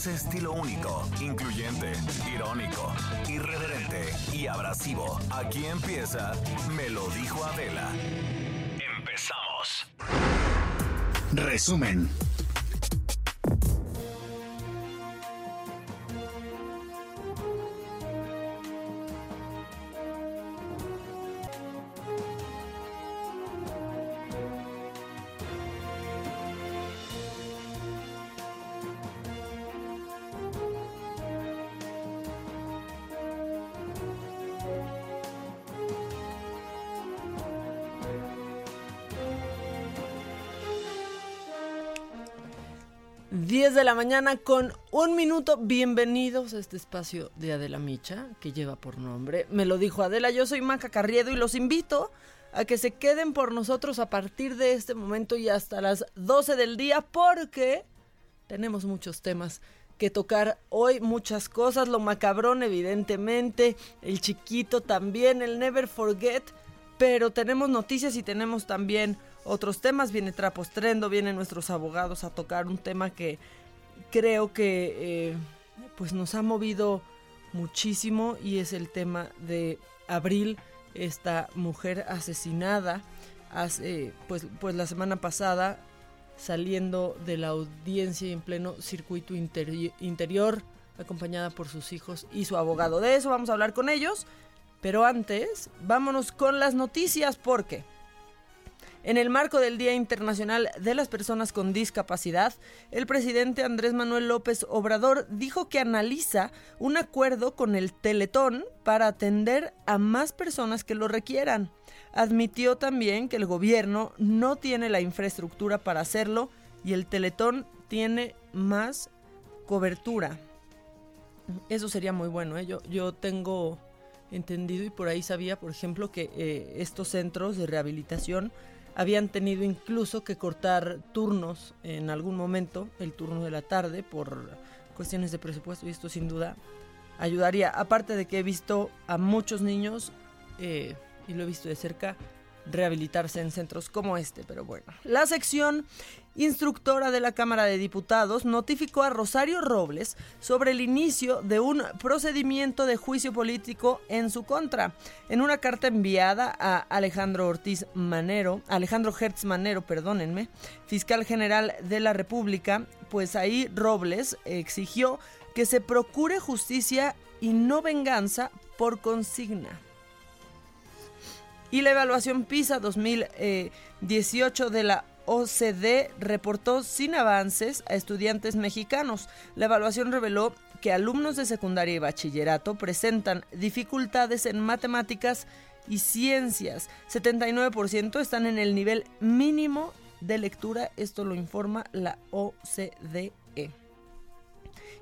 ese estilo único, incluyente, irónico, irreverente y abrasivo. Aquí empieza Me lo dijo Adela. Empezamos. Resumen. De la mañana con un minuto. Bienvenidos a este espacio de Adela Micha, que lleva por nombre. Me lo dijo Adela, yo soy Maca Carriedo y los invito a que se queden por nosotros a partir de este momento y hasta las 12 del día, porque tenemos muchos temas que tocar hoy, muchas cosas, lo macabrón evidentemente, el chiquito también, el never forget, pero tenemos noticias y tenemos también otros temas, viene Trapos Trendo, vienen nuestros abogados a tocar un tema que creo que eh, pues nos ha movido muchísimo y es el tema de Abril, esta mujer asesinada hace pues, pues la semana pasada saliendo de la audiencia en pleno circuito interi- interior, acompañada por sus hijos y su abogado. De eso vamos a hablar con ellos, pero antes vámonos con las noticias porque en el marco del Día Internacional de las Personas con Discapacidad, el presidente Andrés Manuel López Obrador dijo que analiza un acuerdo con el Teletón para atender a más personas que lo requieran. Admitió también que el gobierno no tiene la infraestructura para hacerlo y el Teletón tiene más cobertura. Eso sería muy bueno. ¿eh? Yo, yo tengo entendido y por ahí sabía, por ejemplo, que eh, estos centros de rehabilitación habían tenido incluso que cortar turnos en algún momento, el turno de la tarde, por cuestiones de presupuesto y esto sin duda ayudaría. Aparte de que he visto a muchos niños, eh, y lo he visto de cerca, rehabilitarse en centros como este, pero bueno. La sección instructora de la Cámara de Diputados notificó a Rosario Robles sobre el inicio de un procedimiento de juicio político en su contra. En una carta enviada a Alejandro Ortiz Manero, Alejandro Hertz Manero, perdónenme, fiscal general de la República, pues ahí Robles exigió que se procure justicia y no venganza por consigna. Y la evaluación PISA 2018 de la OCDE reportó sin avances a estudiantes mexicanos. La evaluación reveló que alumnos de secundaria y bachillerato presentan dificultades en matemáticas y ciencias. 79% están en el nivel mínimo de lectura. Esto lo informa la OCDE.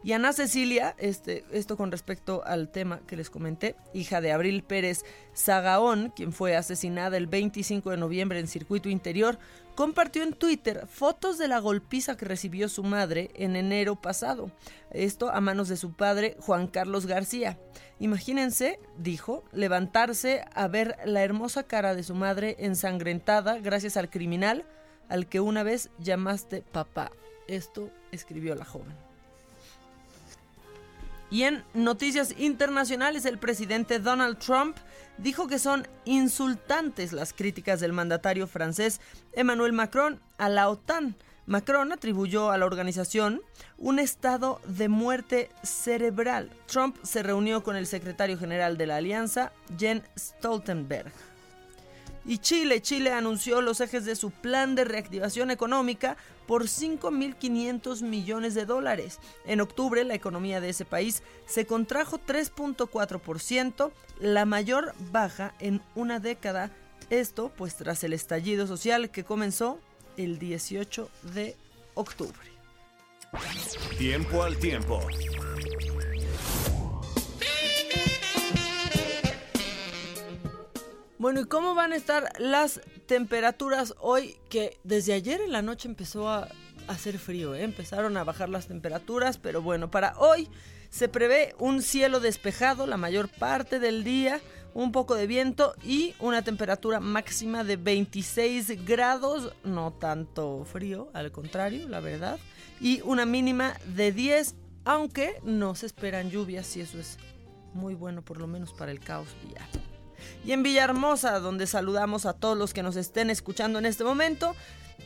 Y Ana Cecilia, este, esto con respecto al tema que les comenté, hija de Abril Pérez Zagaón, quien fue asesinada el 25 de noviembre en circuito interior, compartió en Twitter fotos de la golpiza que recibió su madre en enero pasado. Esto a manos de su padre Juan Carlos García. Imagínense, dijo, levantarse a ver la hermosa cara de su madre ensangrentada gracias al criminal al que una vez llamaste papá. Esto escribió la joven. Y en noticias internacionales, el presidente Donald Trump dijo que son insultantes las críticas del mandatario francés Emmanuel Macron a la OTAN. Macron atribuyó a la organización un estado de muerte cerebral. Trump se reunió con el secretario general de la alianza, Jens Stoltenberg. Y Chile, Chile anunció los ejes de su plan de reactivación económica por 5.500 millones de dólares. En octubre, la economía de ese país se contrajo 3.4%, la mayor baja en una década. Esto, pues, tras el estallido social que comenzó el 18 de octubre. Tiempo al tiempo. Bueno, ¿y cómo van a estar las temperaturas hoy? Que desde ayer en la noche empezó a hacer frío, ¿eh? empezaron a bajar las temperaturas, pero bueno, para hoy se prevé un cielo despejado la mayor parte del día, un poco de viento y una temperatura máxima de 26 grados, no tanto frío, al contrario, la verdad, y una mínima de 10, aunque no se esperan lluvias y eso es muy bueno por lo menos para el caos vial. Y en Villahermosa, donde saludamos a todos los que nos estén escuchando en este momento,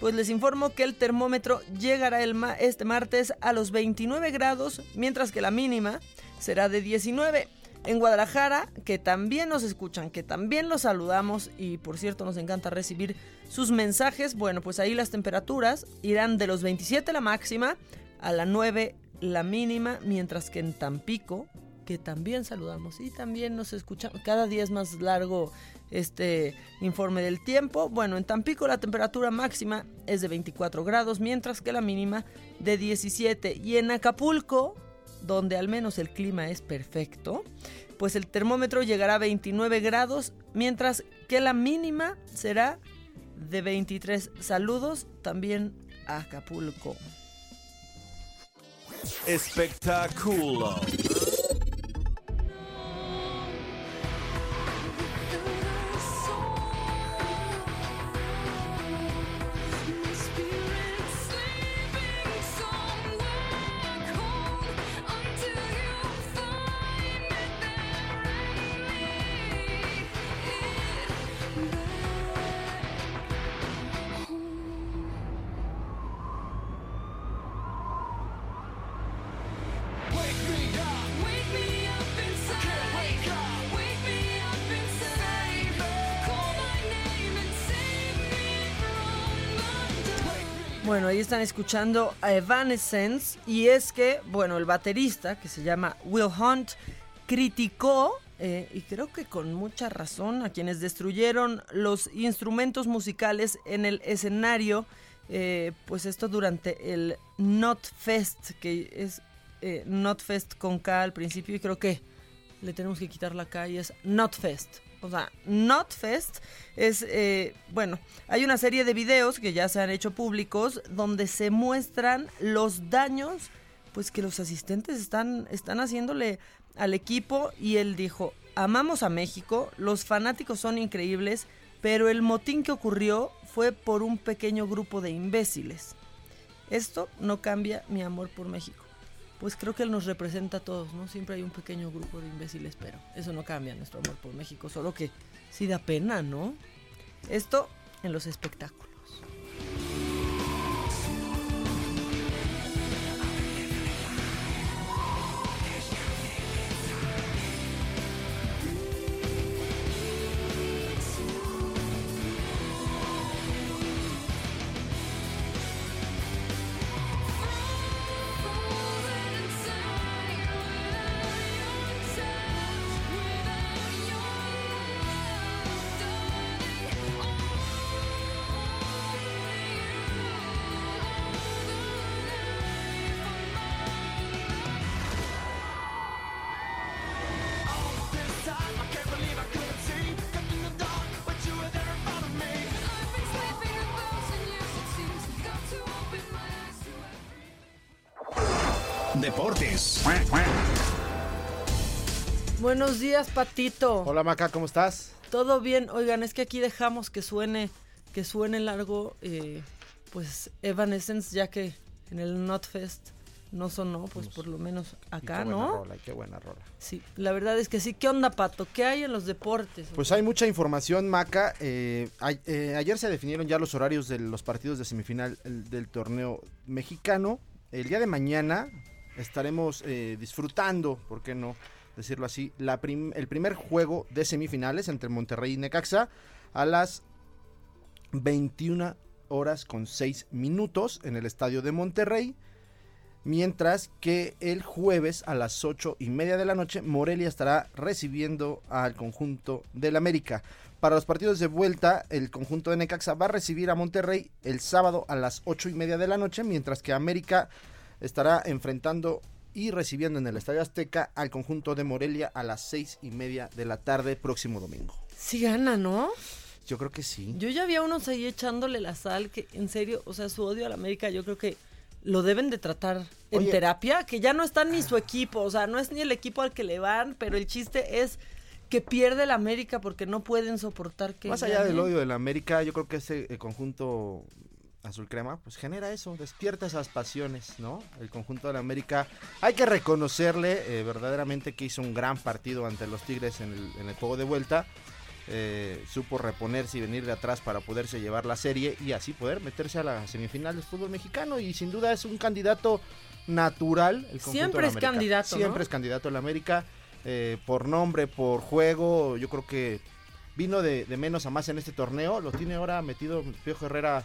pues les informo que el termómetro llegará el ma este martes a los 29 grados, mientras que la mínima será de 19. En Guadalajara, que también nos escuchan, que también los saludamos y por cierto nos encanta recibir sus mensajes, bueno, pues ahí las temperaturas irán de los 27 la máxima a la 9 la mínima, mientras que en Tampico, que también saludamos y también nos escuchan. Cada día es más largo este informe del tiempo. Bueno, en Tampico la temperatura máxima es de 24 grados, mientras que la mínima de 17. Y en Acapulco, donde al menos el clima es perfecto, pues el termómetro llegará a 29 grados, mientras que la mínima será de 23. Saludos también a Acapulco. Espectáculo. Están escuchando a Evanescence y es que, bueno, el baterista que se llama Will Hunt criticó, eh, y creo que con mucha razón, a quienes destruyeron los instrumentos musicales en el escenario, eh, pues esto durante el Not Fest, que es eh, Not Fest con K al principio y creo que le tenemos que quitar la K y es Not Fest. O sea, Notfest es, eh, bueno, hay una serie de videos que ya se han hecho públicos donde se muestran los daños pues que los asistentes están, están haciéndole al equipo y él dijo, amamos a México, los fanáticos son increíbles, pero el motín que ocurrió fue por un pequeño grupo de imbéciles. Esto no cambia mi amor por México pues creo que él nos representa a todos, ¿no? Siempre hay un pequeño grupo de imbéciles, pero eso no cambia nuestro amor por México, solo que sí da pena, ¿no? Esto en los espectáculos. Buenos días, Patito. Hola Maca, ¿cómo estás? Todo bien. Oigan, es que aquí dejamos que suene, que suene largo, eh, pues Evanescence, ya que en el Notfest no sonó, pues por lo menos acá, qué buena ¿no? rola, y qué buena rola. Sí, la verdad es que sí. ¿Qué onda, Pato? ¿Qué hay en los deportes? Pues hay mucha información, Maca. Eh, a- eh, ayer se definieron ya los horarios de los partidos de semifinal el- del torneo mexicano. El día de mañana estaremos eh, disfrutando, ¿por qué no decirlo así? El primer juego de semifinales entre Monterrey y Necaxa a las 21 horas con 6 minutos en el estadio de Monterrey. Mientras que el jueves a las 8 y media de la noche Morelia estará recibiendo al conjunto del América. Para los partidos de vuelta, el conjunto de Necaxa va a recibir a Monterrey el sábado a las 8 y media de la noche, mientras que América estará enfrentando y recibiendo en el Estadio Azteca al conjunto de Morelia a las 6 y media de la tarde próximo domingo. Sí gana, ¿no? Yo creo que sí. Yo ya había unos ahí echándole la sal, que en serio, o sea, su odio a la América, yo creo que lo deben de tratar en terapia, que ya no está ni su equipo, o sea, no es ni el equipo al que le van, pero el chiste es que pierde la América porque no pueden soportar que... Más allá gane. del odio de la América, yo creo que ese conjunto azul crema, pues genera eso, despierta esas pasiones, ¿no? El conjunto de la América, hay que reconocerle eh, verdaderamente que hizo un gran partido ante los Tigres en el, en el juego de vuelta. eh, supo reponerse y venir de atrás para poderse llevar la serie y así poder meterse a la semifinal del fútbol mexicano y sin duda es un candidato natural. El Siempre es candidato, Siempre ¿no? es candidato a la América eh, por nombre, por juego. Yo creo que vino de, de menos a más en este torneo. Lo tiene ahora metido Piojo Herrera.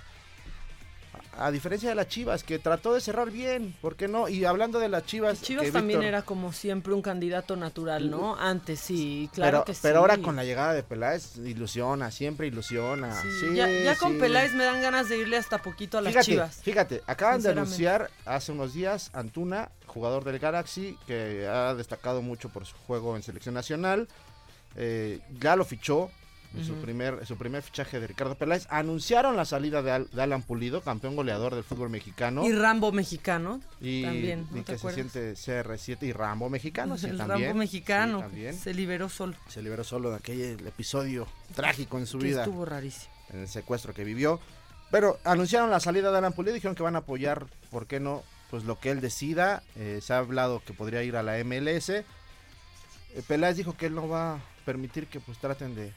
A, diferencia de las Chivas, que trató de cerrar bien, ¿por qué no? Y hablando de las Chivas. Chivas que también Víctor- era como siempre un candidato natural, ¿no? Antes sí, claro pero, que sí. pero ahora con la llegada de Peláez, ilusiona, siempre ilusiona. Sí, Sí, ya, ya con. Peláez me dan ganas de irle hasta poquito a las fíjate, Chivas. Fíjate, acaban de anunciar hace unos días Antuna, jugador del Galaxy, que ha destacado mucho por su juego en selección nacional. Eh, ya lo fichó. En Su, primer, su primer fichaje de Ricardo Peláez. Anunciaron la salida de, Al- de Alan Pulido, campeón goleador del fútbol mexicano. Y Rambo mexicano Y, también, ¿no y te que se siente CR7 y Rambo mexicano. sí, el también. Rambo mexicano Sí, también. se liberó solo. Se liberó solo de aquel episodio trágico en su que vida. estuvo rarísimo. en el secuestro que vivió. Pero anunciaron la salida de Alan Pulido, dijeron que van a apoyar, ¿por qué no? Pues lo que él decida. Eh, se ha hablado que podría ir a la MLS. Eh, Peláez dijo que él no va a permitir que pues traten de,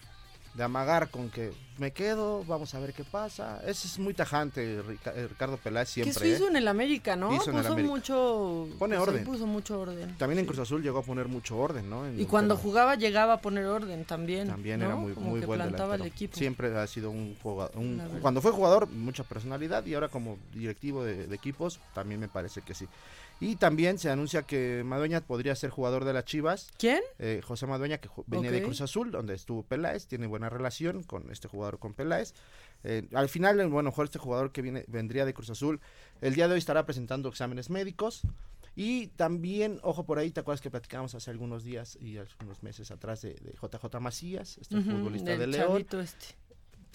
de amagar con que me quedo, vamos a ver qué pasa. Ese es muy tajante, eh, Ricardo Peláez Que siempre. eso ¿eh? hizo en el América, ¿no? Hizo en el puso América. mucho... Pone pues, orden. Puso mucho orden. También en. Cruz Azul llegó a poner mucho orden, ¿no? En Y cuando jugaba llegaba a poner orden también. También ¿no? era muy, Como muy que buen plantaba el equipo. Siempre ha sido un jugador. un- cuando fue jugador, mucha personalidad y ahora como directivo de, de equipos, también me parece que sí. Y también se anuncia que Madueña podría ser jugador de las Chivas. ¿Quién? Eh, José Madueña, que venía de. Cruz Azul, donde estuvo Peláez, tiene buena relación con este jugador con Peláez. Eh, al final, eh, bueno, mejor este jugador que viene, vendría de Cruz Azul, el día de hoy estará presentando exámenes médicos. Y también, ojo por ahí, ¿te acuerdas que platicábamos hace algunos días y algunos meses atrás de, de JJ Macías, este futbolista de León? este.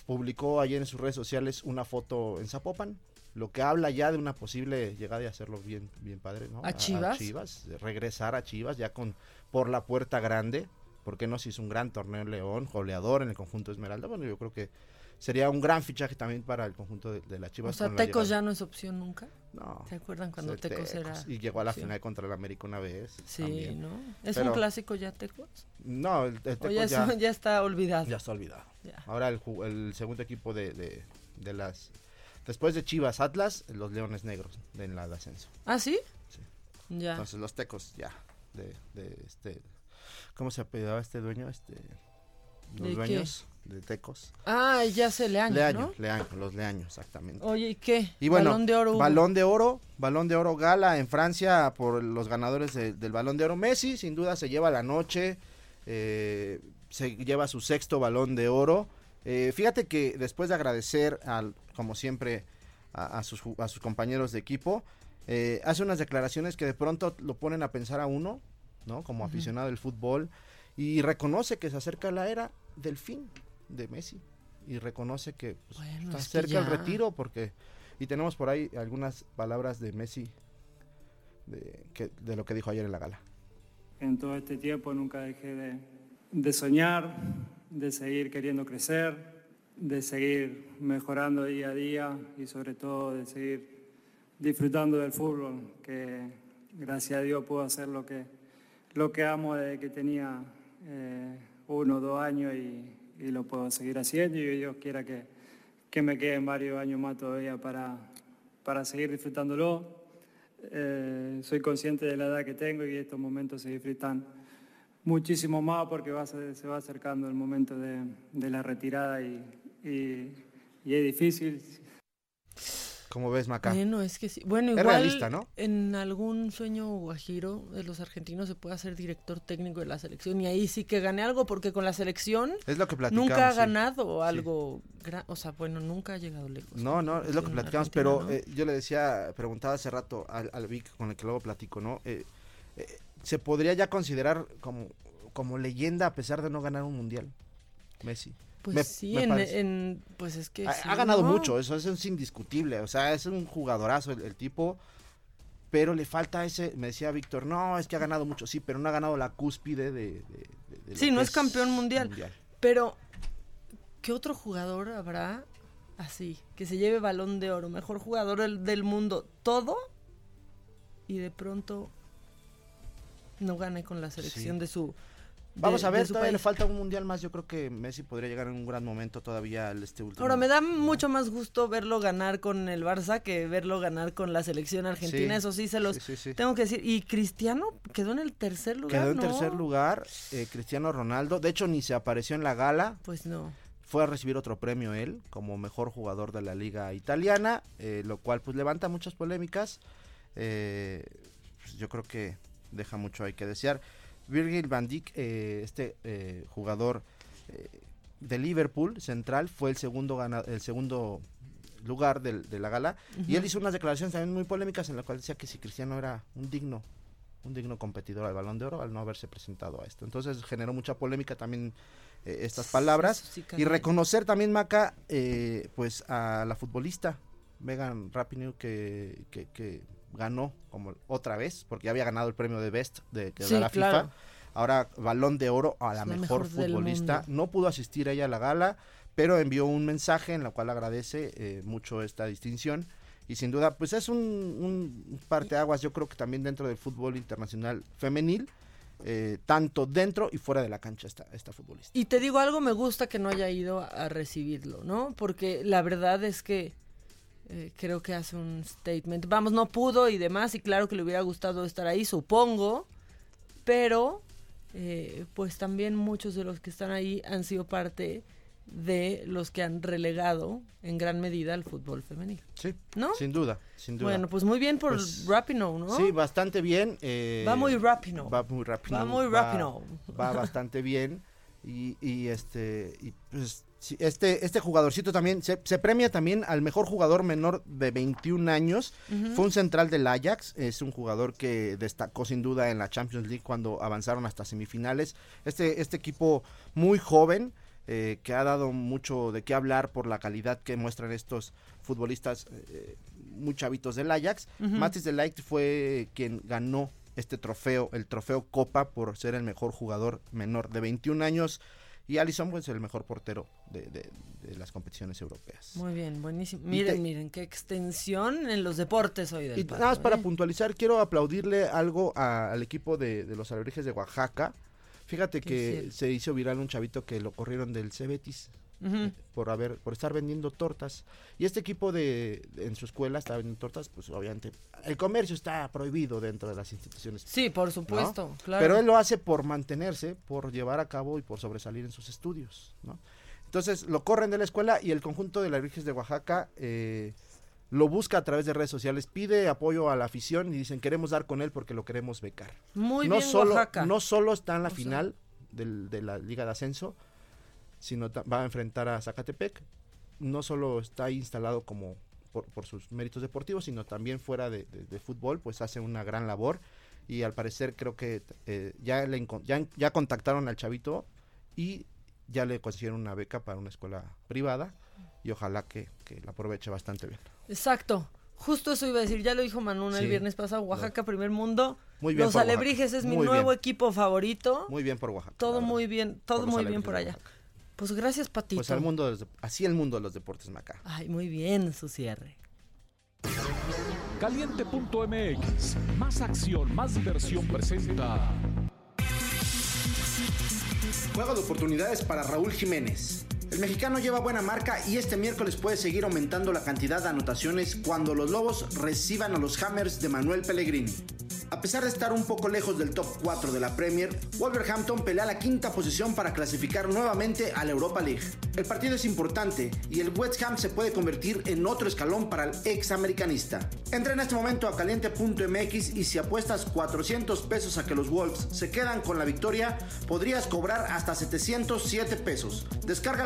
publicó ayer en sus redes sociales una foto en Zapopan, lo que habla ya de una posible llegada y hacerlo bien, bien padre, ¿no? ¿A Chivas? Chivas, de regresar a Chivas ya con por la puerta grande, porque no si hizo un gran torneo en León, goleador en el conjunto Esmeralda, bueno, yo creo que sería un gran fichaje también para el conjunto de, de la O Chivas. sea, con la Tecos ya no es opción nunca. No. ¿Se acuerdan cuando de Tecos era Y llegó a la opción? final contra el América una vez. Sí, también. ¿no? ¿Es Pero- un clásico ya Tecos? No, el, el O Tecos ya, ya, eso ya está olvidado. ya está olvidado. Ya. Ahora el, el segundo equipo de, de- de las... Después de Chivas Atlas, los Leones Negros en la de ascenso. ¿Ah, sí? Sí. Ya. Entonces los tecos ya. De, de este... ¿Cómo se apellidaba este dueño? Este... Los ¿De qué? dueños de tecos. Ah, ya se le año, Leaño, ¿no? Leaño, los Leaños, exactamente. Oye, ¿y qué? Y bueno, Balón de oro. Balón de oro, balón de oro gala en Francia por los ganadores de- del balón de oro. Messi sin duda se lleva la noche, eh, se lleva su sexto balón de oro. Eh, fíjate que después de agradecer, al, como siempre, a, a sus, a sus compañeros de equipo, eh, hace unas declaraciones que de pronto lo ponen a pensar a uno, ¿no? Como aficionado del fútbol, y reconoce que se acerca la era del fin de Messi. Y reconoce que pues, Bueno, está es que cerca el ya. retiro porque y tenemos por ahí algunas palabras de Messi de, que, de lo que dijo ayer en la gala. En todo este tiempo nunca dejé de, de soñar, de seguir queriendo crecer, de seguir mejorando día a día y sobre todo de seguir disfrutando del fútbol, que gracias a Dios puedo hacer lo que, lo que amo desde que tenía eh, uno o dos años y, y lo puedo seguir haciendo y Dios quiera que, que me queden varios años más todavía para, para seguir disfrutándolo. Eh, soy consciente de la edad que tengo y estos momentos se disfrutan muchísimo más porque va a ser- se va acercando el momento de, de la retirada y, y- y es difícil. Como ves, Maca? Bueno, es que sí. Bueno, Es igual realista, ¿no? en algún sueño guajiro de los argentinos se puede hacer director técnico de la selección y ahí sí que gane algo porque con la selección Es lo que platicamos. nunca ha sí. ganado algo, gra- o sea, bueno, nunca ha llegado lejos. No, no, es lo que platicamos, Argentina, pero ¿no? eh, yo le decía, preguntaba hace rato al, al Vic con el que luego platico, ¿no? Eh, se podría ya considerar como, como leyenda a pesar de no ganar un mundial, Messi. Pues me- sí, me en, pues es que Ha, sí, ha ganado ¿no? mucho, eso, eso es indiscutible, o sea, es un jugadorazo el, el tipo, pero le falta ese, me decía Víctor, no, es que ha ganado mucho, sí, pero no ha ganado la cúspide de... de- de- de lo Sí, no es campeón mundial. mundial. Pero, ¿qué otro jugador habrá así? Que se lleve balón de oro, mejor jugador del, del mundo, todo, y de pronto no gane con la selección Sí. de su. de- Vamos a ver, todavía le falta un mundial más, yo creo que Messi podría llegar en un gran momento todavía al este último. Ahora, me da mucho más gusto verlo ganar con el Barça que verlo ganar con la selección argentina. Sí, Eso sí, se los sí, sí, sí. tengo que decir. Y Cristiano quedó en el tercer lugar. Quedó en ¿no? tercer lugar eh, Cristiano Ronaldo. De hecho, ni se apareció en la gala. Pues no. Fue a recibir otro premio él como mejor jugador de la liga italiana, eh, lo cual pues levanta muchas polémicas. Eh, pues, yo creo que deja mucho ahí que desear. Virgil van Dijk, eh, este eh, jugador eh, de Liverpool central, fue el segundo gana- el segundo lugar de la gala y él hizo unas declaraciones también muy polémicas en las cuales decía que si Cristiano era un digno un digno competidor al Balón de Oro al no haberse presentado a esto. Entonces generó mucha polémica también eh, estas palabras sí y reconocer también Maca eh, pues a la futbolista Megan Rapinoe que, que, que ganó como otra vez porque ya había ganado el premio de Best de, que da Sí, la claro. FIFA. Ahora balón de oro a la, mejor, futbolista. No pudo asistir ella a la gala, pero envió un mensaje en la cual agradece eh, mucho esta distinción. Y sin duda, pues es un, un parteaguas, yo creo que también dentro del fútbol internacional femenil, eh, tanto dentro y fuera de la cancha esta, esta futbolista. Y te digo algo, me gusta que no haya ido a recibirlo, ¿no? Porque la verdad es que eh, creo que hace un statement. Vamos, no pudo y demás, y claro que le hubiera gustado estar ahí, supongo, pero eh, pues también muchos de los que están ahí han sido parte de los que han relegado en gran medida al fútbol femenil. Sí, ¿No? sin duda, sin duda. Bueno, pues muy bien por Pues, Rapinoe, ¿no? Sí, bastante bien. eh, Va muy Rapinoe. Va muy rápido. Va muy Rapinoe. Va bastante bien. Y, y este, y pues, este, este jugadorcito también, se, se premia también al mejor jugador menor de 21 años. Fue un central del Ajax, es un jugador que destacó sin duda en la Champions League cuando avanzaron hasta semifinales. Este, este equipo muy joven, eh, que ha dado mucho de qué hablar por la calidad que muestran estos futbolistas eh, muy chavitos del Ajax. Matis de Ligt fue quien ganó este trofeo, el trofeo Copa, por ser el mejor jugador menor de 21 años. Y Alisson, pues, el mejor portero de, de- de las competiciones europeas. Muy bien, buenísimo. Miren, te- miren, qué extensión en los deportes hoy del Y Paso, nada más para ¿eh? puntualizar, quiero aplaudirle algo a- al equipo de, de los alebrijes de Oaxaca. Fíjate ¿Qué que hicieron? se hizo viral un chavito que lo corrieron del Cebetis Ujú. por haber por estar vendiendo tortas. Y este equipo de, en su escuela está vendiendo tortas, pues obviamente el comercio está prohibido dentro de las instituciones. Sí, por ¿no? supuesto, claro. Pero él lo hace por mantenerse, por llevar a cabo y por sobresalir en sus estudios, ¿no? Entonces lo corren de la escuela y el conjunto de las Virgen de Oaxaca eh, lo busca a través de redes sociales, pide apoyo a la afición y dicen queremos dar con él porque lo queremos becar. Muy no bien, solo, Oaxaca. No solo está en la O final del- de la Liga de Ascenso, sino va a enfrentar a Zacatepec. No solo está instalado como por, por sus méritos deportivos, sino también fuera de, de- de fútbol, pues hace una gran labor. Y al parecer creo que eh, ya, le ya, ya contactaron al chavito y ya le consiguieron una beca para una escuela privada y ojalá que, que la aproveche bastante bien. Exacto. Justo eso iba a decir, ya lo dijo Manuna el viernes pasado, Oaxaca Primer Mundo. Muy bien Los Oaxaca. Alebrijes es mi Muy nuevo bien. equipo favorito. Muy bien por Oaxaca. todo muy bien, todo muy bien por allá. Oaxaca. Pues gracias, Patito. Pues al mundo de así el mundo de los deportes Maca. Ay, muy bien su cierre. Caliente.mx, más acción, más diversión presenta. Juego de oportunidades para Raúl Jiménez. El mexicano lleva buena marca y este miércoles puede seguir aumentando la cantidad de anotaciones cuando los Lobos reciban a los Hammers de Manuel Pellegrini. A pesar de estar un poco lejos del top 4 de la Premier, Wolverhampton pelea la quinta posición para clasificar nuevamente a la Europa League. El partido es importante y el West Ham se puede convertir en otro escalón para el ex americanista. Entra en este momento a caliente.mx y si apuestas 400 pesos a que los Wolves se quedan con la victoria, podrías cobrar hasta 707 pesos. Descarga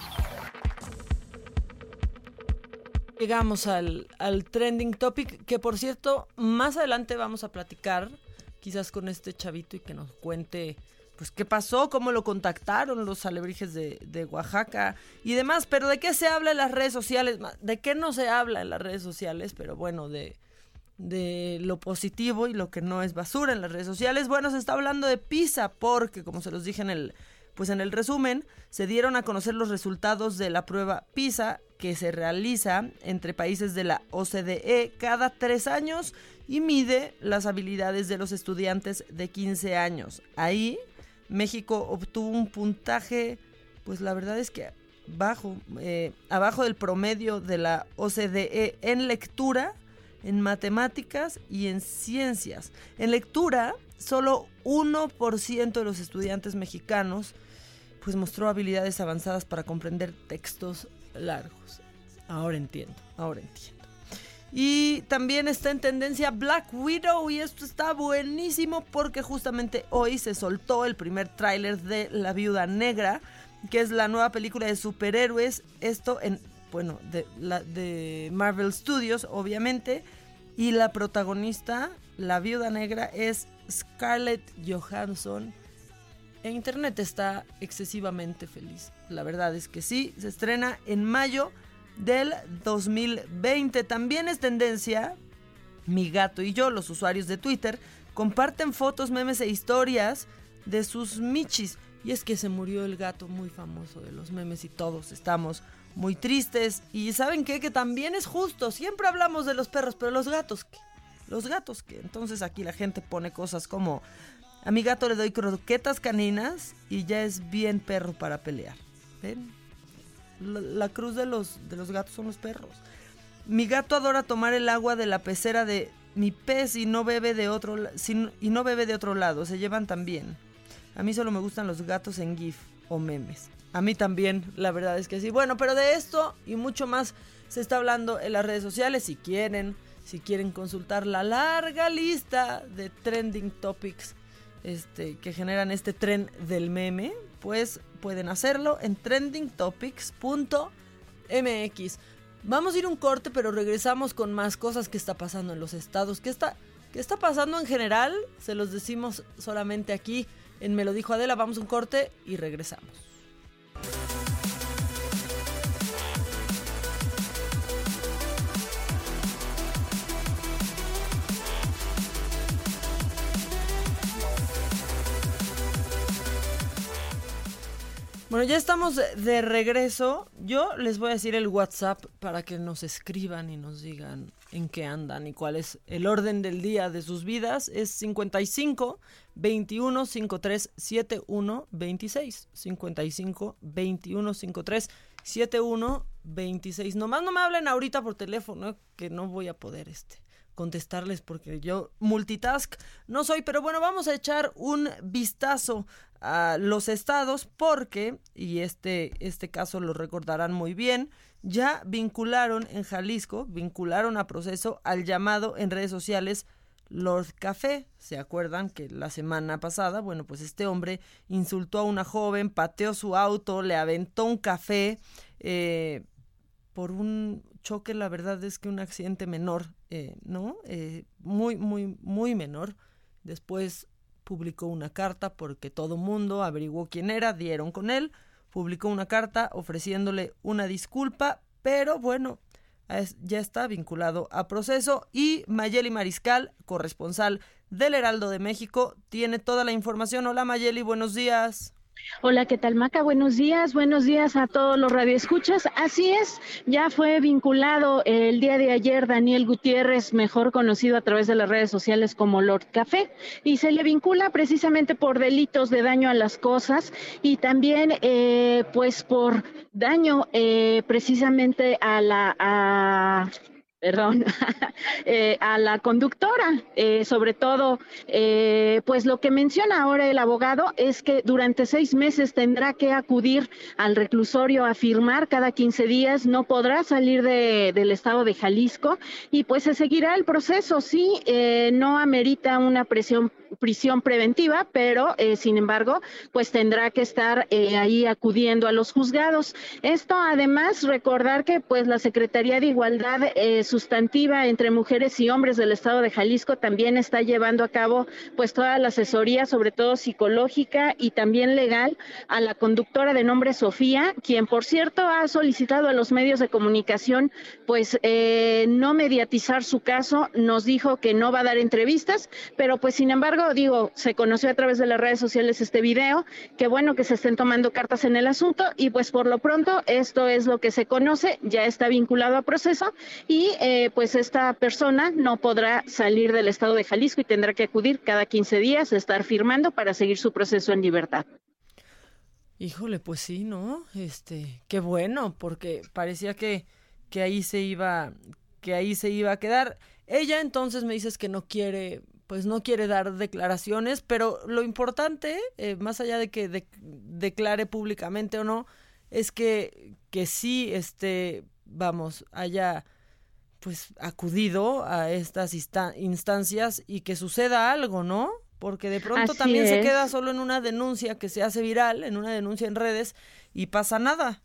Llegamos al, al trending topic, que por cierto, más adelante vamos a platicar, quizás con este chavito y que nos cuente, pues, qué pasó, cómo lo contactaron los alebrijes de, de Oaxaca y demás. Pero ¿de qué se habla en las redes sociales? ¿De qué no se habla en las redes sociales? Pero bueno, de, de lo positivo y lo que no es basura en las redes sociales. Bueno, se está hablando de PISA porque, como se los dije en el, pues en el resumen, se dieron a conocer los resultados de la prueba PISA que se realiza entre países de la OCDE cada tres años y mide las habilidades de los estudiantes de 15 años. Ahí México obtuvo un puntaje, pues la verdad es que bajo, eh, abajo del promedio de la OCDE en lectura, en matemáticas y en ciencias. En lectura, solo 1% de los estudiantes mexicanos pues mostró habilidades avanzadas para comprender textos largos. Ahora entiendo, ahora entiendo. Y también está en tendencia Black Widow y esto está buenísimo porque justamente hoy se soltó el primer tráiler de La Viuda Negra, que es la nueva película de superhéroes, esto en, bueno, de, de Marvel Studios, obviamente, y la protagonista, La Viuda Negra, es Scarlett Johansson. Internet está excesivamente feliz. La verdad es que sí, se estrena en mayo del 2020. También es tendencia, mi gato y yo, los usuarios de Twitter, comparten fotos, memes e historias de sus michis. Y es que se murió el gato muy famoso de los memes y todos estamos muy tristes. Y ¿saben qué? Que también es justo. Siempre hablamos de los perros, pero los gatos, ¿qué? Los gatos, ¿qué? Entonces aquí la gente pone cosas como... A mi gato le doy croquetas caninas y ya es bien perro para pelear. ¿Ven? La, cruz de los, de los gatos son los perros. Mi gato adora tomar el agua de la pecera de mi pez y no bebe de otro, sin, y no bebe de otro lado. Se llevan también. A mí solo me gustan los gatos en GIF o memes. A mí también, la verdad es que sí. Bueno, pero de esto y mucho más se está hablando en las redes sociales. Si quieren, si quieren consultar la larga lista de trending topics este, que generan este tren del meme, pues pueden hacerlo en trendingtopics.mx. Vamos a ir un corte, pero regresamos con más cosas que está pasando en los estados. ¿Qué está, qué está pasando en general? Se los decimos solamente aquí en Me lo dijo Adela. Vamos a un corte y regresamos. Bueno, ya estamos de regreso. Yo les voy a decir el WhatsApp para que nos escriban y nos digan en qué andan y cuál es el orden del día de sus vidas. Es 55 21 53 71 26. 55 21 53 71 26. Nomás no me hablen ahorita por teléfono, que no voy a poder este contestarles porque yo multitask no soy, pero bueno, vamos a echar un vistazo a los estados porque, y este, este caso lo recordarán muy bien, ya vincularon en Jalisco, vincularon a proceso al llamado en redes sociales Lord Café. ¿Se acuerdan que la semana pasada, bueno, pues este hombre insultó a una joven, pateó su auto, le aventó un café, eh, por un choque, la verdad es que un accidente menor, eh, ¿no? Eh, muy, muy, muy menor. Después publicó una carta porque todo mundo averiguó quién era, dieron con él, publicó una carta ofreciéndole una disculpa, pero bueno, ya está vinculado a proceso y Mayeli Mariscal, corresponsal del Heraldo de México, tiene toda la información. Hola Mayeli, buenos días. Hola, ¿qué tal, Maca? Buenos días, buenos días a todos los radioescuchas. Así es, ya fue vinculado el día de ayer Daniel Gutiérrez, mejor conocido a través de las redes sociales como Lord Café, y se le vincula precisamente por delitos de daño a las cosas y también, eh, pues, por daño eh, precisamente a la. Perdón, eh, a la conductora. Eh, sobre todo, eh, pues lo que menciona ahora el abogado es que durante seis meses tendrá que acudir al reclusorio a firmar cada 15 días, no podrá salir de, del estado de Jalisco y pues se seguirá el proceso. Sí, no amerita una presión prisión preventiva, pero eh, sin embargo, pues tendrá que estar eh, ahí acudiendo a los juzgados. Esto además recordar que pues la Secretaría de Igualdad eh, sustantiva entre mujeres y hombres del Estado de Jalisco también está llevando a cabo pues toda la asesoría, sobre todo psicológica y también legal, a la conductora de nombre Sofía, quien por cierto ha solicitado a los medios de comunicación pues no mediatizar su caso, nos dijo que no va a dar entrevistas, pero pues sin embargo digo, se conoció a través de las redes sociales este video, qué bueno que se estén tomando cartas en el asunto y pues por lo pronto esto es lo que se conoce, ya está vinculado a proceso y eh, pues esta persona no podrá salir del estado de Jalisco y tendrá que acudir cada 15 días a estar firmando para seguir su proceso en libertad. Híjole, pues sí, ¿no? Este, qué bueno, porque parecía que, que ahí se iba, que ahí se iba a quedar. Ella entonces me dices que no quiere pues no quiere dar declaraciones, pero lo importante, eh, más allá de que declare públicamente o no, es que, que sí, este, vamos, haya pues acudido a estas instancias y que suceda algo, ¿no? Porque de pronto también se queda solo en una denuncia que se hace viral, en una denuncia en redes y pasa nada.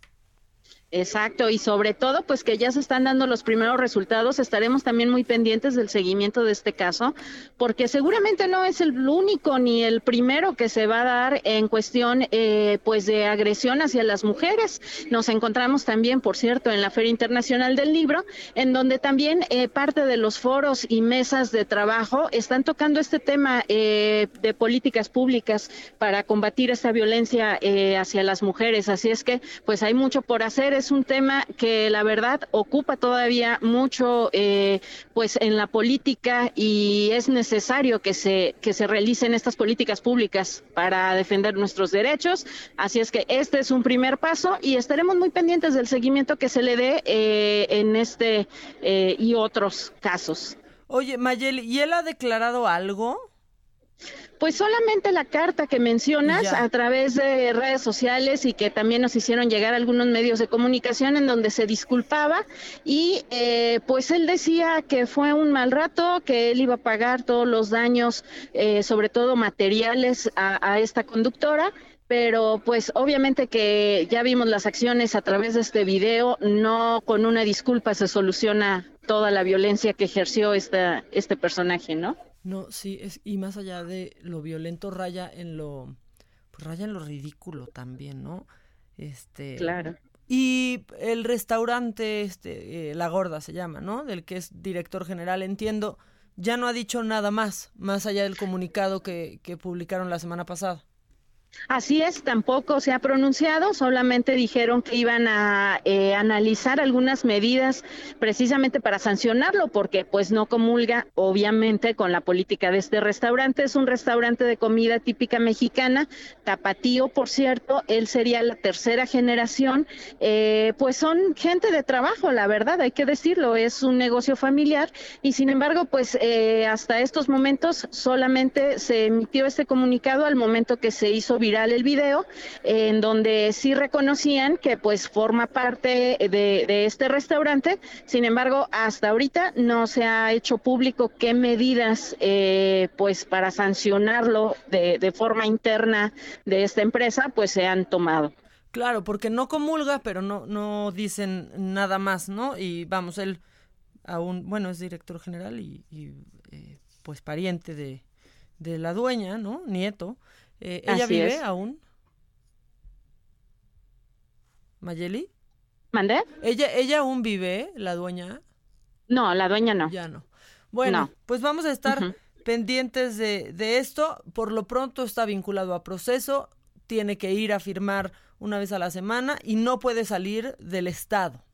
Exacto, y sobre todo, pues que ya se están dando los primeros resultados, estaremos también muy pendientes del seguimiento de este caso, porque seguramente no es el único ni el primero que se va a dar en cuestión, eh, pues, de agresión hacia las mujeres. Nos encontramos también, por cierto, en la Feria Internacional del Libro, en donde también eh, parte de los foros y mesas de trabajo están tocando este tema eh, de políticas públicas para combatir esta violencia hacia las mujeres. Así es que, pues, hay mucho por hacer es un tema que la verdad ocupa todavía mucho eh, pues en la política y es necesario que se, que se realicen estas políticas públicas para defender nuestros derechos. Así es que este es un primer paso y estaremos muy pendientes del seguimiento que se le dé eh, en este eh, y otros casos. Oye, Mayeli, ¿y él ha declarado algo? Pues solamente la carta que mencionas a través de redes sociales y que también nos hicieron llegar algunos medios de comunicación en donde se disculpaba y eh, pues él decía que fue un mal rato, que él iba a pagar todos los daños, eh, sobre todo materiales, a, a esta conductora pero pues obviamente que ya vimos las acciones a través de este video, no con una disculpa se soluciona toda la violencia que ejerció esta, este personaje, ¿no? No, sí, es, y más allá de lo violento, raya en lo, pues raya en lo ridículo también, ¿no? Este. Claro. Y el restaurante, este, eh, La Gorda se llama, ¿no? Del que es director general, entiendo, ya no ha dicho nada más, más allá del comunicado que, que publicaron la semana pasada. Así es, tampoco se ha pronunciado, solamente dijeron que iban a eh, analizar algunas medidas precisamente para sancionarlo, porque pues no comulga obviamente con la política de este restaurante. Es un restaurante de comida típica mexicana, tapatío, por cierto, él sería la tercera generación, eh, pues son gente de trabajo, la verdad, hay que decirlo, es un negocio familiar y sin embargo, pues eh, hasta estos momentos solamente se emitió este comunicado al momento que se hizo el video, en donde sí reconocían que pues forma parte de, este restaurante. Sin embargo, hasta ahorita no se ha hecho público qué medidas eh, pues para sancionarlo de, forma interna de esta empresa pues se han tomado. Claro, porque no comulga, pero no, no dicen nada más, ¿no? Y vamos, él aún, bueno, es director general y, eh, pues pariente de, de, la dueña, ¿no? Nieto. Eh, ¿Ella vive aún? ¿Mayeli? ¿Mandé? ¿Ella, ¿Ella aún vive, la dueña? No, la dueña no. Ya no. Bueno, pues vamos a estar pendientes de, de esto. Por lo pronto está vinculado a proceso, tiene que ir a firmar una vez a la semana y no puede salir del estado.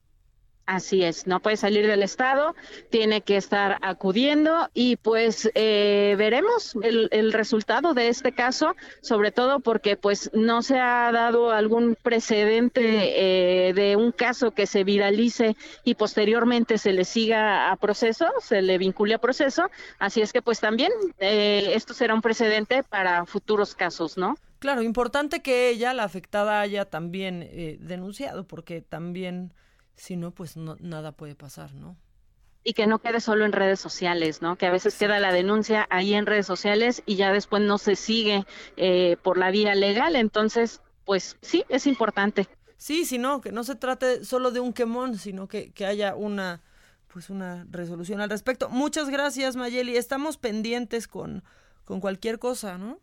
Así es, no puede salir del estado, tiene que estar acudiendo y pues eh, veremos el, el, resultado de este caso, sobre todo porque pues no se ha dado algún precedente eh, de un caso que se viralice y posteriormente se le siga a proceso, se le vincule a proceso, así es que pues también eh, esto será un precedente para futuros casos, ¿no? Claro, importante que ella, la afectada, haya también denunciado, porque también si no, pues no, nada puede pasar, ¿no? Y que no quede solo en redes sociales, ¿no? Que a veces queda la denuncia ahí en redes sociales y ya después no se sigue eh, por la vía legal. Entonces, pues sí, es importante. Sí, sino que no se trate solo de un quemón, sino que, que haya una pues una resolución al respecto. Muchas gracias, Mayeli. Estamos pendientes con, con cualquier cosa, ¿no?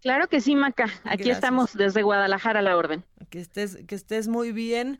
Claro que sí, Maca. Aquí estamos desde Guadalajara a la orden. Que estés, que estés muy bien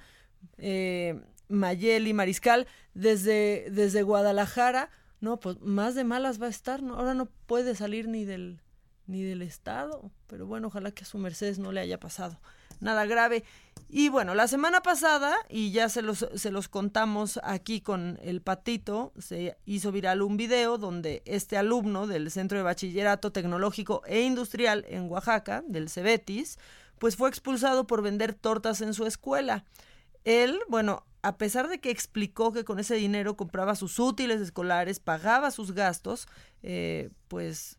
eh, Mayeli Mariscal desde, desde Guadalajara, no, pues más de malas va a estar. Ahora no puede salir ni del, ni del estado, pero bueno, ojalá que a su Mercedes no le haya pasado nada grave. Y bueno, la semana pasada, y ya se los, se los contamos aquí con el patito, se hizo viral un video donde este alumno del Centro de Bachillerato Tecnológico e Industrial en Oaxaca, del Cebetis, pues fue expulsado por vender tortas en su escuela. Él, bueno, a pesar de que explicó que con ese dinero compraba sus útiles escolares, pagaba sus gastos, eh, pues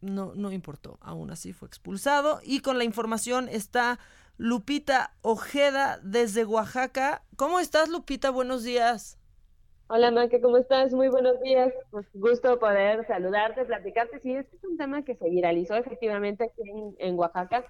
no, no importó. Aún así fue expulsado. Y con la información está Lupita Ojeda desde Oaxaca. ¿Cómo estás, Lupita? Buenos días. Hola, Maca, ¿cómo estás? Muy buenos días. Pues gusto poder saludarte, platicarte. Sí, este es un tema que se viralizó efectivamente aquí en Oaxaca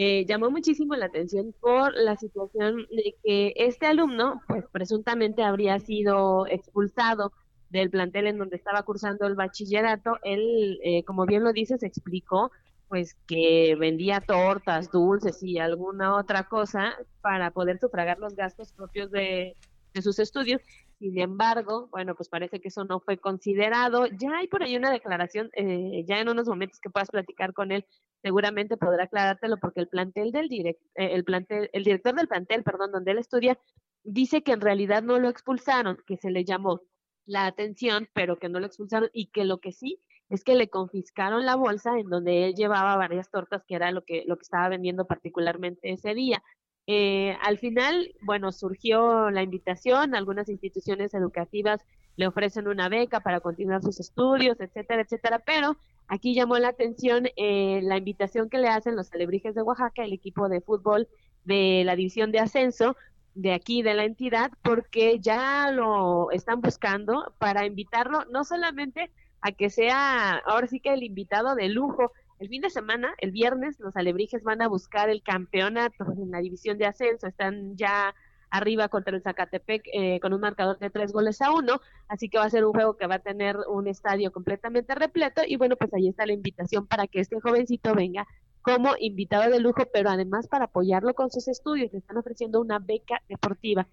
eh, llamó muchísimo la atención por la situación de que este alumno, pues presuntamente habría sido expulsado del plantel en donde estaba cursando el bachillerato. Él, eh, como bien lo dices, explicó pues que vendía tortas, dulces y alguna otra cosa para poder sufragar los gastos propios de, sus estudios sin embargo, bueno, pues parece que eso no fue considerado. Ya hay por ahí una declaración, eh, ya en unos momentos que puedas platicar con él, seguramente podrá aclarártelo porque el plantel del direct, eh, el plantel, el director del plantel, perdón, donde él estudia, dice que en realidad no lo expulsaron, que se le llamó la atención, pero que no lo expulsaron y que lo que sí es que le confiscaron la bolsa en donde él llevaba varias tortas, que era lo que, lo que estaba vendiendo particularmente ese día. Eh, al final, bueno, surgió la invitación, algunas instituciones educativas le ofrecen una beca para continuar sus estudios, etcétera, etcétera, pero aquí llamó la atención eh, la invitación que le hacen los alebrijes de Oaxaca, el equipo de fútbol de la división de ascenso de aquí de la entidad, porque ya lo están buscando para invitarlo no solamente a que sea ahora sí que el invitado de lujo, el fin de semana, el viernes, los alebrijes van a buscar el campeonato en la división de ascenso. Están ya arriba contra el Zacatepec eh, con un marcador de tres goles a uno, así que va a ser un juego que va a tener un estadio completamente repleto y bueno, pues ahí está la invitación para que este jovencito venga como invitado de lujo, pero además para apoyarlo con sus estudios, le están ofreciendo una beca deportiva.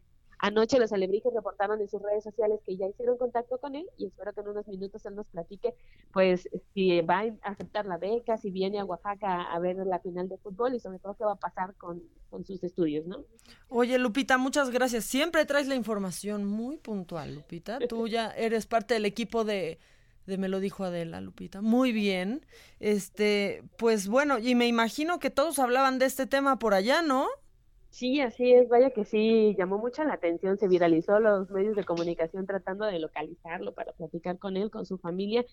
Anoche los alebrijes reportaron en sus redes sociales que ya hicieron contacto con él y espero que en unos minutos él nos platique pues si va a aceptar la beca, si viene a Oaxaca a ver la final de fútbol y sobre todo qué va a pasar con, con sus estudios, ¿no? Oye, Lupita, muchas gracias. Siempre traes la información muy puntual, Lupita. Tú ya eres parte del equipo de de me lo dijo Adela, Lupita. Muy bien. Este, pues bueno, y me imagino que todos hablaban de este tema por allá, ¿no? Sí, así es, vaya que sí, llamó mucha la atención, se viralizó los medios de comunicación tratando de localizarlo para platicar con él, con su familia,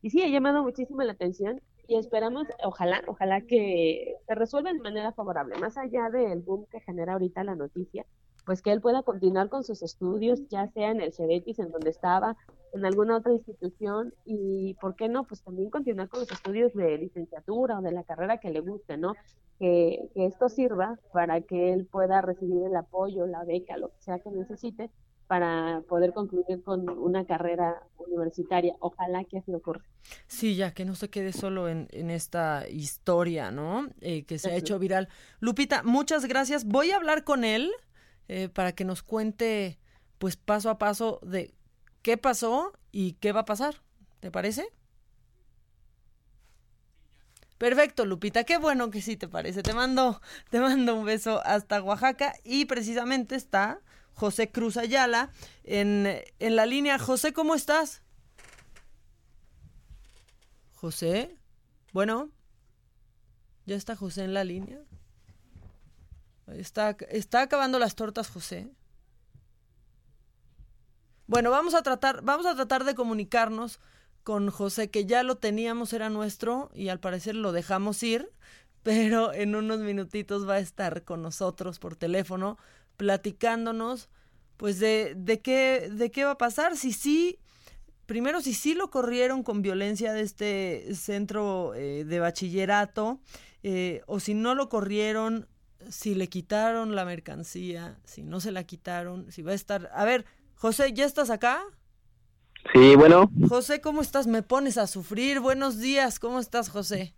y sí, ha llamado muchísimo la atención y esperamos, ojalá, ojalá que se resuelva de manera favorable, más allá del boom que genera ahorita la noticia, pues que él pueda continuar con sus estudios, ya sea en el CEDETIS, en donde estaba, en alguna otra institución y, ¿por qué no? Pues también continuar con los estudios de licenciatura o de la carrera que le guste, ¿no? Que, que esto sirva para que él pueda recibir el apoyo, la beca, lo que sea que necesite para poder concluir con una carrera universitaria. Ojalá que así ocurra. Sí, ya que no se quede solo en, en esta historia, ¿no? Eh, que se ha hecho viral. Lupita, muchas gracias. Voy a hablar con él eh, para que nos cuente, pues paso a paso de qué pasó y qué va a pasar. ¿Te parece? Perfecto, Lupita, qué bueno que sí te parece. Te mando, te mando un beso hasta Oaxaca y precisamente está José Cruz Ayala en, en la línea. José, ¿cómo estás? José, bueno, ¿ya está José en la línea? Está, está acabando las tortas, José. Bueno, vamos a tratar, vamos a tratar de comunicarnos con José, que ya lo teníamos, era nuestro, y al parecer lo dejamos ir, pero en unos minutitos va a estar con nosotros por teléfono platicándonos pues de, de, qué, de qué va a pasar, si sí, primero si sí lo corrieron con violencia de este centro eh, de bachillerato, eh, o si no lo corrieron, si le quitaron la mercancía, si no se la quitaron, si va a estar... A ver, José, ¿ya estás acá? Sí, bueno. José, ¿cómo estás? Me pones a sufrir. Buenos días, ¿cómo estás, José?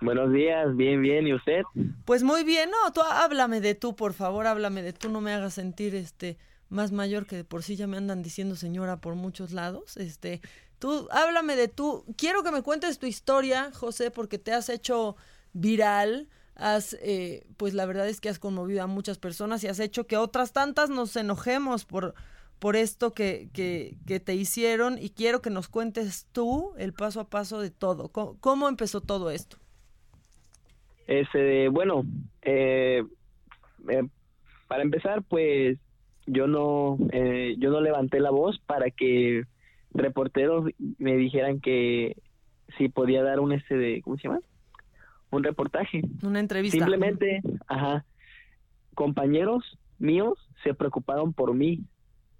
Buenos días, bien, bien, ¿y usted? Pues muy bien, no, tú háblame de tú, por favor, háblame de tú, no me hagas sentir este más mayor que de por sí ya me andan diciendo señora por muchos lados. Este, tú háblame de tú. Quiero que me cuentes tu historia, José, porque te has hecho viral. Has, eh, pues la verdad es que has conmovido a muchas personas y has hecho que otras tantas nos enojemos por, por esto que, que, que te hicieron y quiero que nos cuentes tú el paso a paso de todo. cómo empezó todo esto? Este, bueno, eh, eh, para empezar, pues yo no, eh, yo no levanté la voz para que reporteros me dijeran que si podía dar un este de, ¿cómo se llama? Un reportaje. Una entrevista. Simplemente, ajá, compañeros míos se preocuparon por mí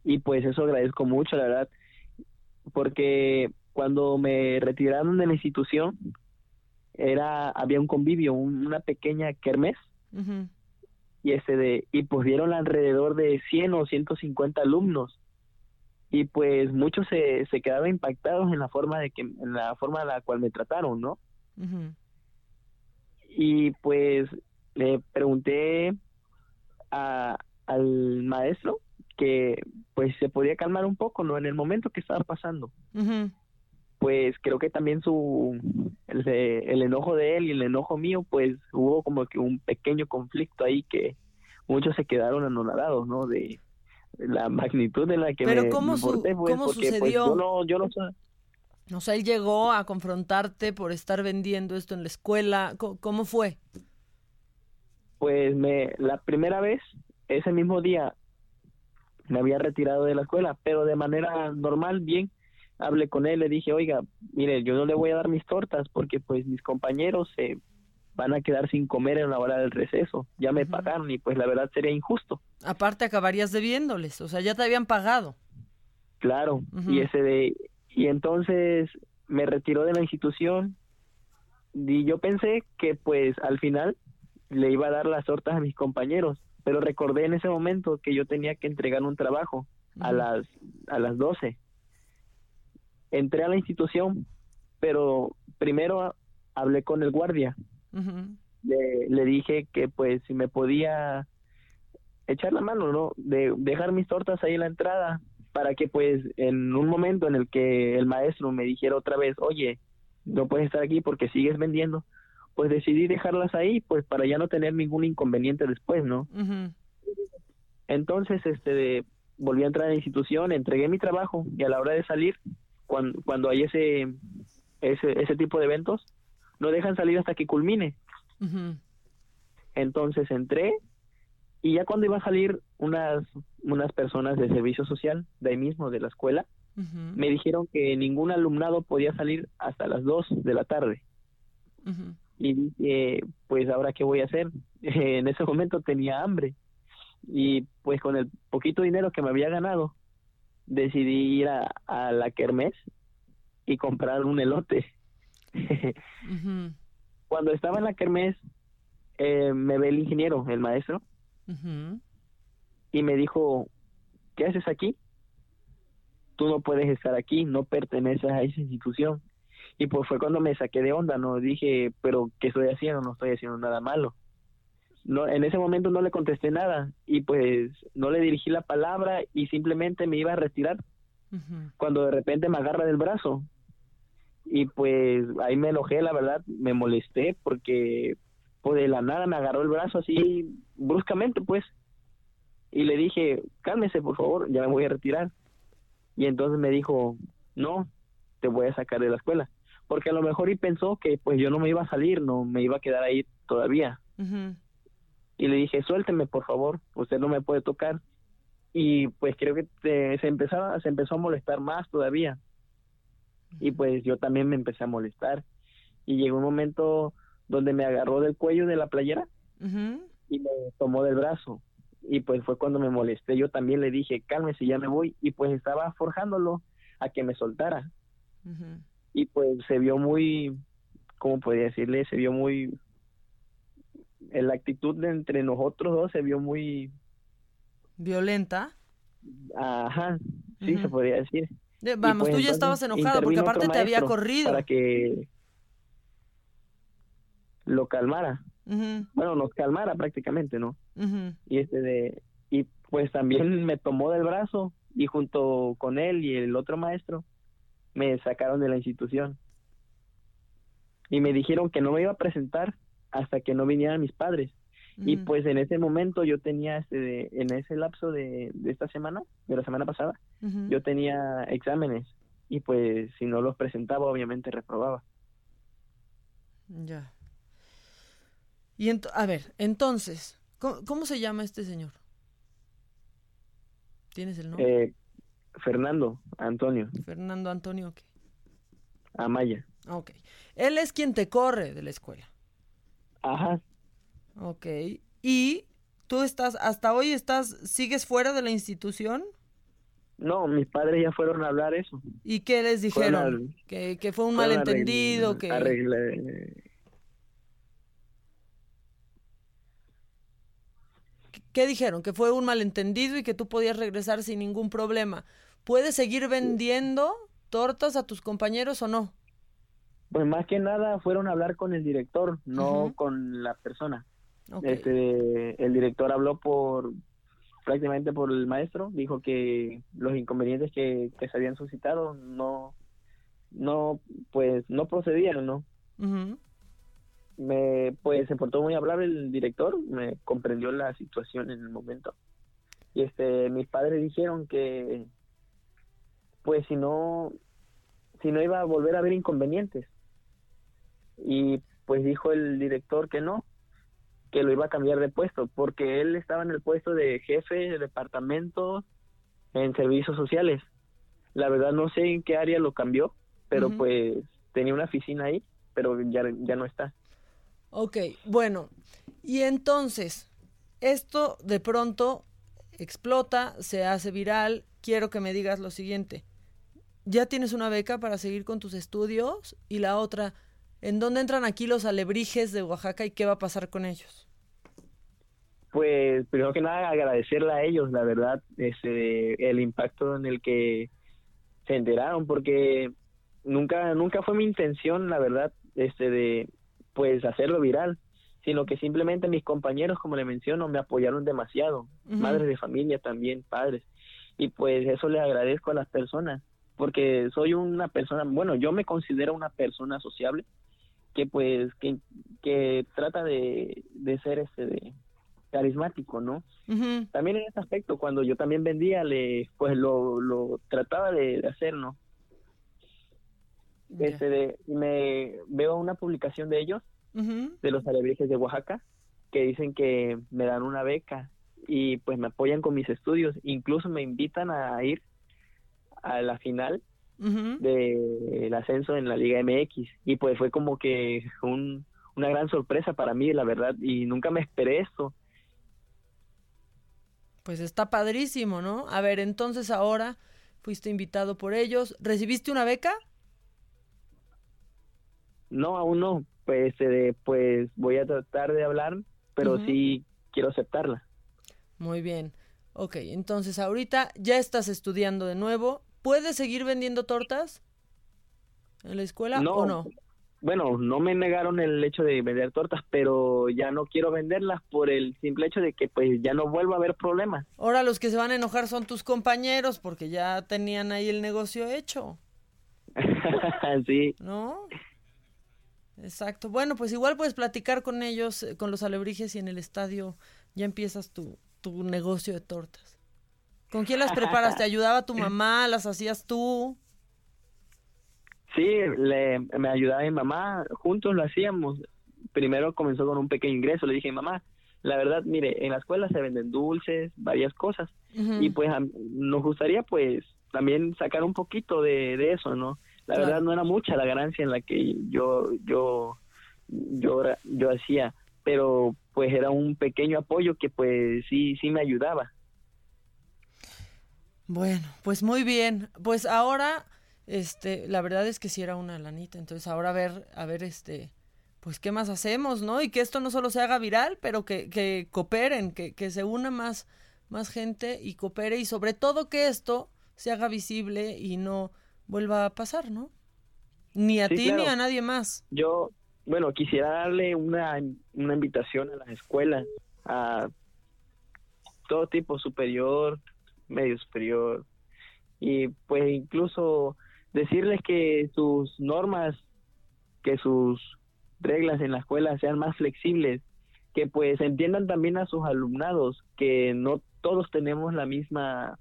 y pues eso agradezco mucho, la verdad, porque cuando me retiraron de la institución, era había un convivio, una pequeña kermés. Y ese de y pues dieron alrededor de 100 o 150 alumnos. Y pues muchos se, se quedaron impactados en la forma de que en la forma en la cual me trataron, ¿no? Y pues le pregunté a, al maestro que pues se podía calmar un poco, ¿no? En el momento que estaba pasando. Pues creo que también su el, el, enojo de él y el enojo mío pues hubo como que un pequeño conflicto ahí que muchos se quedaron anonadados no de la magnitud de la que pero me, cómo, ¿cómo pues, sucedió yo no yo no o sea él llegó a confrontarte por estar vendiendo esto en la escuela. Cómo fue pues me la primera vez ese mismo día me había retirado de la escuela pero de manera normal bien hablé con él, le dije, oiga, mire, yo no le voy a dar mis tortas porque pues mis compañeros se van a quedar sin comer en la hora del receso, ya me pagaron y pues la verdad sería injusto. Aparte acabarías debiéndoles, o sea, ya te habían pagado. Claro, y ese de, y entonces me retiró de la institución y yo pensé que pues al final le iba a dar las tortas a mis compañeros, pero recordé en ese momento que yo tenía que entregar un trabajo a las a las 12 entré a la institución, pero primero hablé con el guardia. le, le, dije que pues si me podía echar la mano, ¿no? De dejar mis tortas ahí en la entrada para que pues en un momento en el que el maestro me dijera otra vez, oye, no puedes estar aquí porque sigues vendiendo, pues decidí dejarlas ahí pues para ya no tener ningún inconveniente después, ¿no? Entonces, este, volví a entrar a la institución, entregué mi trabajo y a la hora de salir, cuando, cuando hay ese, ese, ese tipo de eventos, no dejan salir hasta que culmine. Entonces entré y ya cuando iba a salir unas, unas personas de servicio social, de ahí mismo, de la escuela, me dijeron que ningún alumnado podía salir hasta las 2 de la tarde. Y dije, pues ahora qué voy a hacer. en ese momento tenía hambre y pues con el poquito dinero que me había ganado, decidí ir a, a la kermés y comprar un elote. Cuando estaba en la kermés, eh, me ve el ingeniero, el maestro, y me dijo, ¿qué haces aquí? Tú no puedes estar aquí, no perteneces a esa institución. Y pues fue cuando me saqué de onda, ¿no? Dije, pero ¿qué estoy haciendo? No estoy haciendo nada malo. No, en ese momento no le contesté nada y pues no le dirigí la palabra y simplemente me iba a retirar cuando de repente me agarra del brazo. Y pues ahí me enojé, la verdad, me molesté porque pues de la nada me agarró el brazo así bruscamente, pues. Y le dije, cálmese, por favor, ya me voy a retirar. Y entonces me dijo, no, te voy a sacar de la escuela. Porque a lo mejor y pensó que pues yo no me iba a salir, no me iba a quedar ahí todavía. Y le dije, suélteme, por favor, usted no me puede tocar. Y pues creo que te- se, empezaba, se empezó a molestar más todavía. Y pues yo también me empecé a molestar. Y llegó un momento donde me agarró del cuello de la playera. Y me tomó del brazo. Y pues fue cuando me molesté. Yo también le dije, cálmese, ya me voy. Y pues estaba forjándolo a que me soltara. Y pues se vio muy, ¿cómo podría decirle? Se vio muy, en la actitud de entre nosotros dos se vio muy, Violenta. ajá, sí se podría decir. Vamos, pues, tú ya estabas enojado porque aparte te había corrido. Para que lo calmara. Bueno, nos calmara prácticamente, ¿no? y este de y pues también me tomó del brazo y junto con él y el otro maestro me sacaron de la institución. Y me dijeron que no me iba a presentar hasta que no vinieran mis padres. Y pues en ese momento yo tenía este de, en ese lapso de, de esta semana de la semana pasada yo tenía exámenes y pues si no los presentaba obviamente reprobaba. Ya. Y a ver, entonces, ¿cómo, cómo se llama este señor? ¿Tienes el nombre? Eh, Fernando Antonio Fernando Antonio, ¿qué? Amaya Ok. Él es quien te corre de la escuela. ajá Ok. Y tú estás, hasta hoy estás, sigues fuera de la institución. no mis padres ya fueron a hablar eso ¿Y qué les dijeron? al- que, que fue un malentendido, arregl- que... arregla- ¿Qué dijeron? Que fue un malentendido y que tú podías regresar sin ningún problema. ¿Puedes seguir vendiendo tortas a tus compañeros o no? Pues más que nada fueron a hablar con el director, no con la persona. Este, el director habló por prácticamente por el maestro, dijo que los inconvenientes que, que se habían suscitado no, no, pues no procedían, ¿no? Me, pues se portó muy amable el director, me comprendió la situación en el momento. Y este, mis padres dijeron que, pues si no, si no iba a volver a haber inconvenientes. Y pues dijo el director que no, que lo iba a cambiar de puesto, porque él estaba en el puesto de jefe de departamento en servicios sociales. La verdad no sé en qué área lo cambió, pero pues tenía una oficina ahí, pero ya, ya no está. Ok, bueno. Y entonces, esto de pronto explota, se hace viral. Quiero que me digas lo siguiente. ¿Ya tienes una beca para seguir con tus estudios? Y la otra, ¿en dónde entran aquí los alebrijes de Oaxaca y qué va a pasar con ellos? Pues primero que nada agradecerle a ellos, la verdad, este, el impacto en el que se enteraron, porque nunca, nunca fue mi intención, la verdad, este, de, pues hacerlo viral, sino que simplemente mis compañeros, como le menciono, me apoyaron demasiado, madres de familia también, padres, y pues eso le agradezco a las personas, porque soy una persona, bueno, yo me considero una persona sociable, que pues, que, que trata de, de ser este, de carismático, ¿no? También en ese aspecto, cuando yo también vendía, le, pues lo, lo trataba de, de hacer, ¿no? Este de, me veo una publicación de ellos, de los alebrijes de Oaxaca, que dicen que me dan una beca y pues me apoyan con mis estudios, incluso me invitan a ir a la final del ascenso en la Liga MX y pues fue como que un, una gran sorpresa para mí, la verdad, y nunca me esperé esto. Pues está padrísimo, ¿no? A ver, entonces ahora, fuiste invitado por ellos. ¿Recibiste una beca? No, aún no. Pues, eh, pues voy a tratar de hablar, pero sí quiero aceptarla. Muy bien. Ok, entonces ahorita ya estás estudiando de nuevo. ¿Puedes seguir vendiendo tortas en la escuela o no? Bueno, no me negaron el hecho de vender tortas, pero ya no quiero venderlas por el simple hecho de que pues ya no vuelvo a haber problemas. Ahora los que se van a enojar son tus compañeros porque ya tenían ahí el negocio hecho, sí, ¿no? Exacto. Bueno, pues igual puedes platicar con ellos, eh, con los alebrijes y en el estadio ya empiezas tu, tu negocio de tortas. ¿Con quién las preparas? ¿Te ayudaba tu mamá? ¿Las hacías tú? sí, le, me ayudaba mi mamá, juntos lo hacíamos. Primero comenzó con un pequeño ingreso, le dije, mamá, la verdad, mire, en la escuela se venden dulces, varias cosas, y pues a- nos gustaría pues también sacar un poquito de, de eso, ¿no? La Claro. verdad no era mucha la ganancia en la que yo, yo, yo, yo hacía, pero pues era un pequeño apoyo que pues sí, sí me ayudaba. Bueno, pues muy bien. Pues ahora, este, la verdad es que sí era una lanita. Entonces ahora a ver, a ver, este, pues qué más hacemos, ¿no? Y que esto no solo se haga viral, pero que, que cooperen, que, que se una más, más gente y coopere y sobre todo que esto se haga visible y no vuelva a pasar, ¿no? Ni a Sí, ti ni a nadie más. Yo, bueno, quisiera darle una, una invitación a las escuelas, a todo tipo superior, medio superior, y pues incluso decirles que sus normas, que sus reglas en la escuela sean más flexibles, que pues entiendan también a sus alumnados, que no todos tenemos la misma,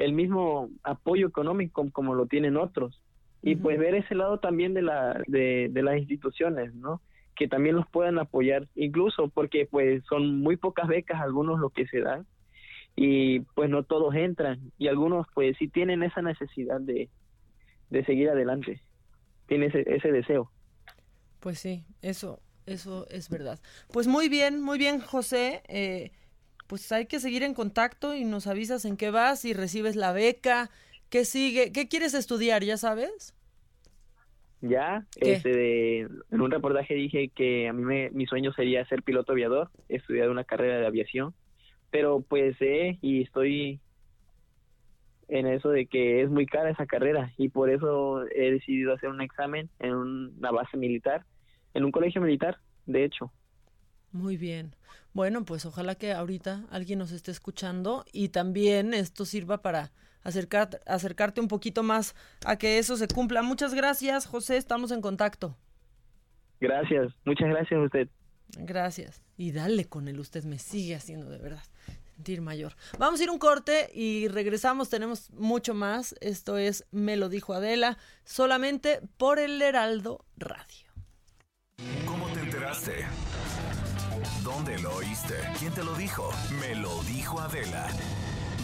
el mismo apoyo económico como lo tienen otros. Y pues ver ese lado también de la de, de las instituciones no que también los puedan apoyar incluso porque pues son muy pocas becas algunos lo que se dan y pues no todos entran. Y algunos pues sí tienen esa necesidad de, de seguir adelante. Tienen ese, ese deseo. Pues sí, eso, eso es verdad. Pues muy bien, muy bien, José. Eh, pues hay que seguir en contacto y nos avisas en qué vas, si recibes la beca, qué sigue, qué quieres estudiar, ¿ya sabes? ya ¿Qué? este de- en un reportaje dije que a mí me- mi sueño sería ser piloto aviador estudiar una carrera de aviación pero pues sé y estoy en eso de que es muy cara esa carrera y por eso he decidido hacer un examen en una base militar en un colegio militar de hecho Muy bien. Bueno, pues ojalá que ahorita alguien nos esté escuchando y también esto sirva para acercar, acercarte un poquito más a que eso se cumpla. Muchas gracias, José, estamos en contacto. gracias muchas gracias a usted Gracias. Y dale con él, usted me sigue haciendo de verdad sentir mayor. Vamos a ir a un corte y regresamos, tenemos mucho más. Esto es Me lo dijo Adela, solamente por el Heraldo Radio. ¿Cómo te enteraste? ¿Dónde lo oíste? ¿Quién te lo dijo? Me lo dijo Adela.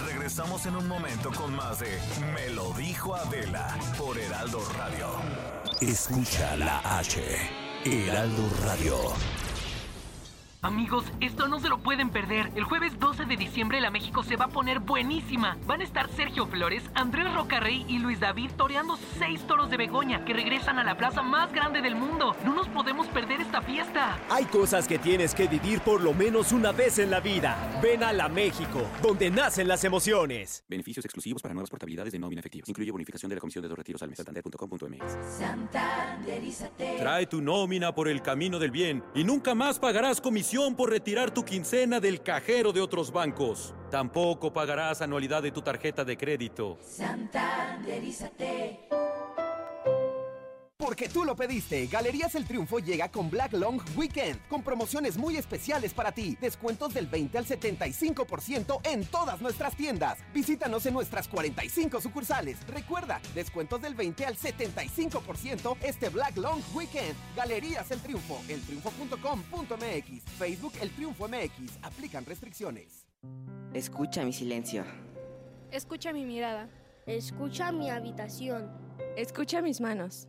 Regresamos en un momento con más de Me lo dijo Adela por Heraldo Radio. Escucha la H. Heraldo Radio. Amigos, esto no se lo pueden perder. El jueves 12 de diciembre la México se va a poner buenísima. Van a estar Sergio Flores, Andrés Rocarrey y Luis David toreando seis toros de Begoña que regresan a la plaza más grande del mundo. No nos podemos perder esta fiesta. Hay cosas que tienes que vivir por lo menos una vez en la vida. Ven a la México, donde nacen las emociones. Beneficios exclusivos para nuevas portabilidades de nómina efectiva. Incluye bonificación de la comisión de dos retiros al mes. Santander.com.mx. Trae tu nómina por el camino del bien y nunca más pagarás comisión por retirar tu quincena del cajero de otros bancos. Tampoco pagarás anualidad de tu tarjeta de crédito. Porque tú lo pediste, Galerías El Triunfo llega con Black Long Weekend, con promociones muy especiales para ti, descuentos del 20 al 75% en todas nuestras tiendas. Visítanos en nuestras 45 sucursales. Recuerda, descuentos del 20 al 75% este Black Long Weekend. Galerías El Triunfo, eltriunfo.com.mx, Facebook El Triunfo MX, aplican restricciones. Escucha mi silencio. Escucha mi mirada. Escucha mi habitación. Escucha mis manos.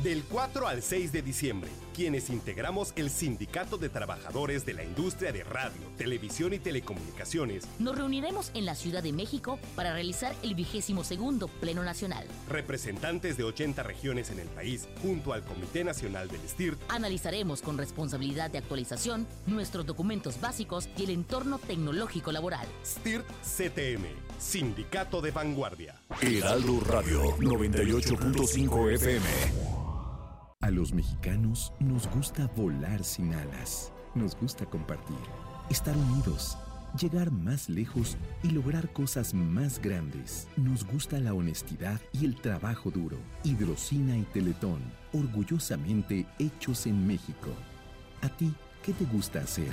Del 4 al 6 de diciembre, quienes integramos el Sindicato de Trabajadores de la Industria de Radio, Televisión y Telecomunicaciones, Nos reuniremos en la Ciudad de México para realizar el vigésimo segundo Pleno Nacional. representantes de 80 regiones en el país, junto al Comité Nacional del STIRT, Analizaremos con responsabilidad de actualización nuestros documentos básicos y el entorno tecnológico laboral. STIRT CTM, Sindicato de Vanguardia. Heraldo Radio 98.5 FM. A los mexicanos nos gusta volar sin alas. Nos gusta compartir, estar unidos, llegar más lejos y lograr cosas más grandes. Nos gusta la honestidad y el trabajo duro. Hidrocina y Teletón, orgullosamente hechos en México. ¿A ti qué te gusta hacer?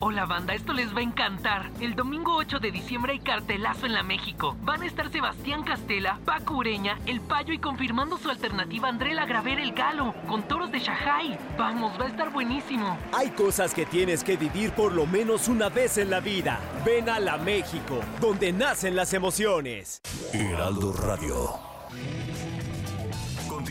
Hola banda, esto les va a encantar. El domingo 8 de diciembre hay cartelazo en la México. Van a estar Sebastián Castela, Paco Ureña, El Payo y confirmando su alternativa André Lagraver El Galo, con toros de Shanghai. Vamos, va a estar buenísimo. Hay cosas que tienes que vivir por lo menos una vez en la vida. Ven a la México, donde nacen las emociones. Heraldo Radio.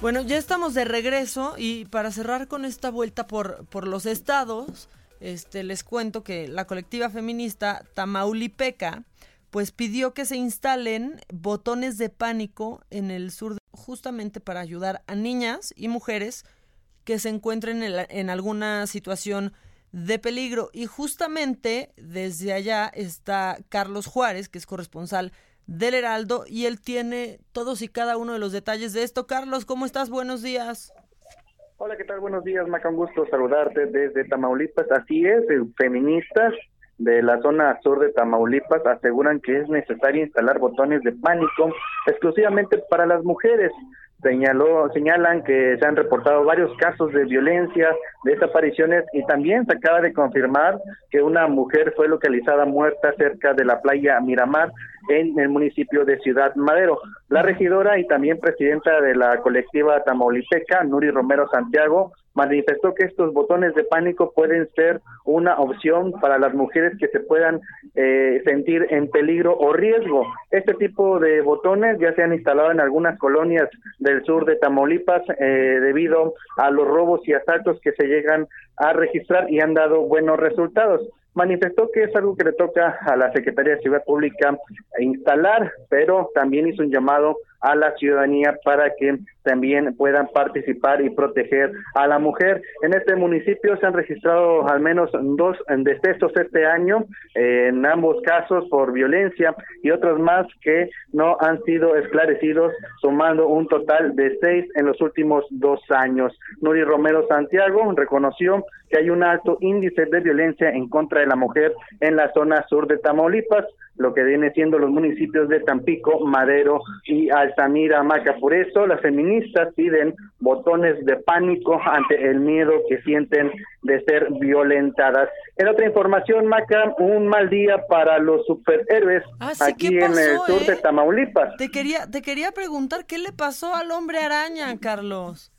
Bueno, ya estamos de regreso y para cerrar con esta vuelta por, por los estados, este, les cuento que la colectiva feminista Tamaulipeca pues pidió que se instalen botones de pánico en el sur justamente para ayudar a niñas y mujeres que se encuentren en, la- en alguna situación de peligro. Y justamente desde allá está Carlos Juárez, que es corresponsal del Heraldo, y él tiene todos y cada uno de los detalles de esto. Carlos, ¿cómo estás? Buenos días. Hola, ¿qué tal? Buenos días, Maca. Un gusto saludarte desde Tamaulipas. Así es, eh, feministas de la zona sur de Tamaulipas aseguran que es necesario instalar botones de pánico exclusivamente para las mujeres. Señaló, señalan que se han reportado varios casos de violencia, desapariciones y también se acaba de confirmar que una mujer fue localizada muerta cerca de la playa Miramar en el municipio de Ciudad Madero. La regidora y también presidenta de la colectiva tamaulipeca, Nuri Romero Santiago, manifestó que estos botones de pánico pueden ser una opción para las mujeres que se puedan eh, sentir en peligro o riesgo. Este tipo de botones ya se han instalado en algunas colonias del sur de Tamaulipas eh, debido a los robos y asaltos que se llegan a registrar y han dado buenos resultados manifestó que es algo que le toca a la Secretaría de Seguridad Pública instalar, pero también hizo un llamado a la ciudadanía para que también puedan participar y proteger a la mujer. En este municipio se han registrado al menos dos decesos este año, eh, en ambos casos por violencia y otros más que no han sido esclarecidos, sumando un total de seis en los últimos dos años. Nuri Romero Santiago reconoció que hay un alto índice de violencia en contra de la mujer en la zona sur de Tamaulipas. Lo que viene siendo los municipios de Tampico, Madero y Altamira, Maca. Por eso las feministas piden botones de pánico ante el miedo que sienten de ser violentadas. En otra información, Maca, un mal día para los superhéroes Ah, sí, aquí ¿qué en el sur de eh? Tamaulipas. Te quería, te quería preguntar qué le pasó al hombre araña, Carlos.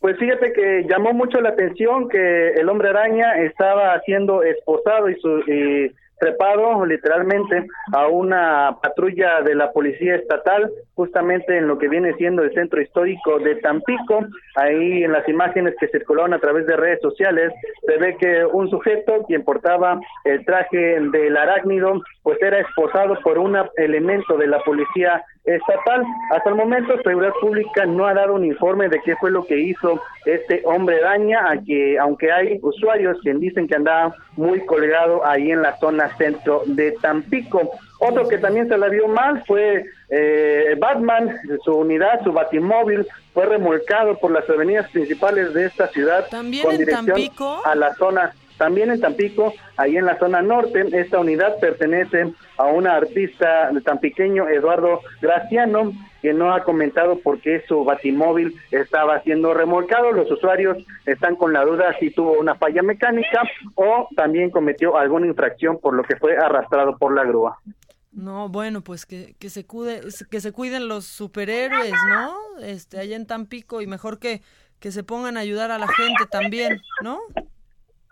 Pues fíjate que llamó mucho la atención que el hombre araña estaba siendo esposado y, su, y trepado literalmente a una patrulla de la policía estatal justamente en lo que viene siendo el centro histórico de Tampico ahí en las imágenes que circularon a través de redes sociales se ve que un sujeto quien portaba el traje del arácnido pues era esposado por un elemento de la policía estatal. Hasta el momento, Seguridad Pública no ha dado un informe de qué fue lo que hizo este hombre daña, a que, aunque hay usuarios que dicen que andaba muy colgado ahí en la zona centro de Tampico. Otro que también se la vio mal fue eh, Batman, su unidad, su batimóvil, fue remolcado por las avenidas principales de esta ciudad ¿También con en dirección Tampico? a la zona también en Tampico, ahí en la zona norte, esta unidad pertenece a un artista tampiqueño, Eduardo Graciano, que no ha comentado por qué su batimóvil estaba siendo remolcado. Los usuarios están con la duda si tuvo una falla mecánica o también cometió alguna infracción por lo que fue arrastrado por la grúa. No, bueno, pues que, que se que se cuiden los superhéroes, ¿no? Este, allá en Tampico y mejor que, que se pongan a ayudar a la gente también, ¿no?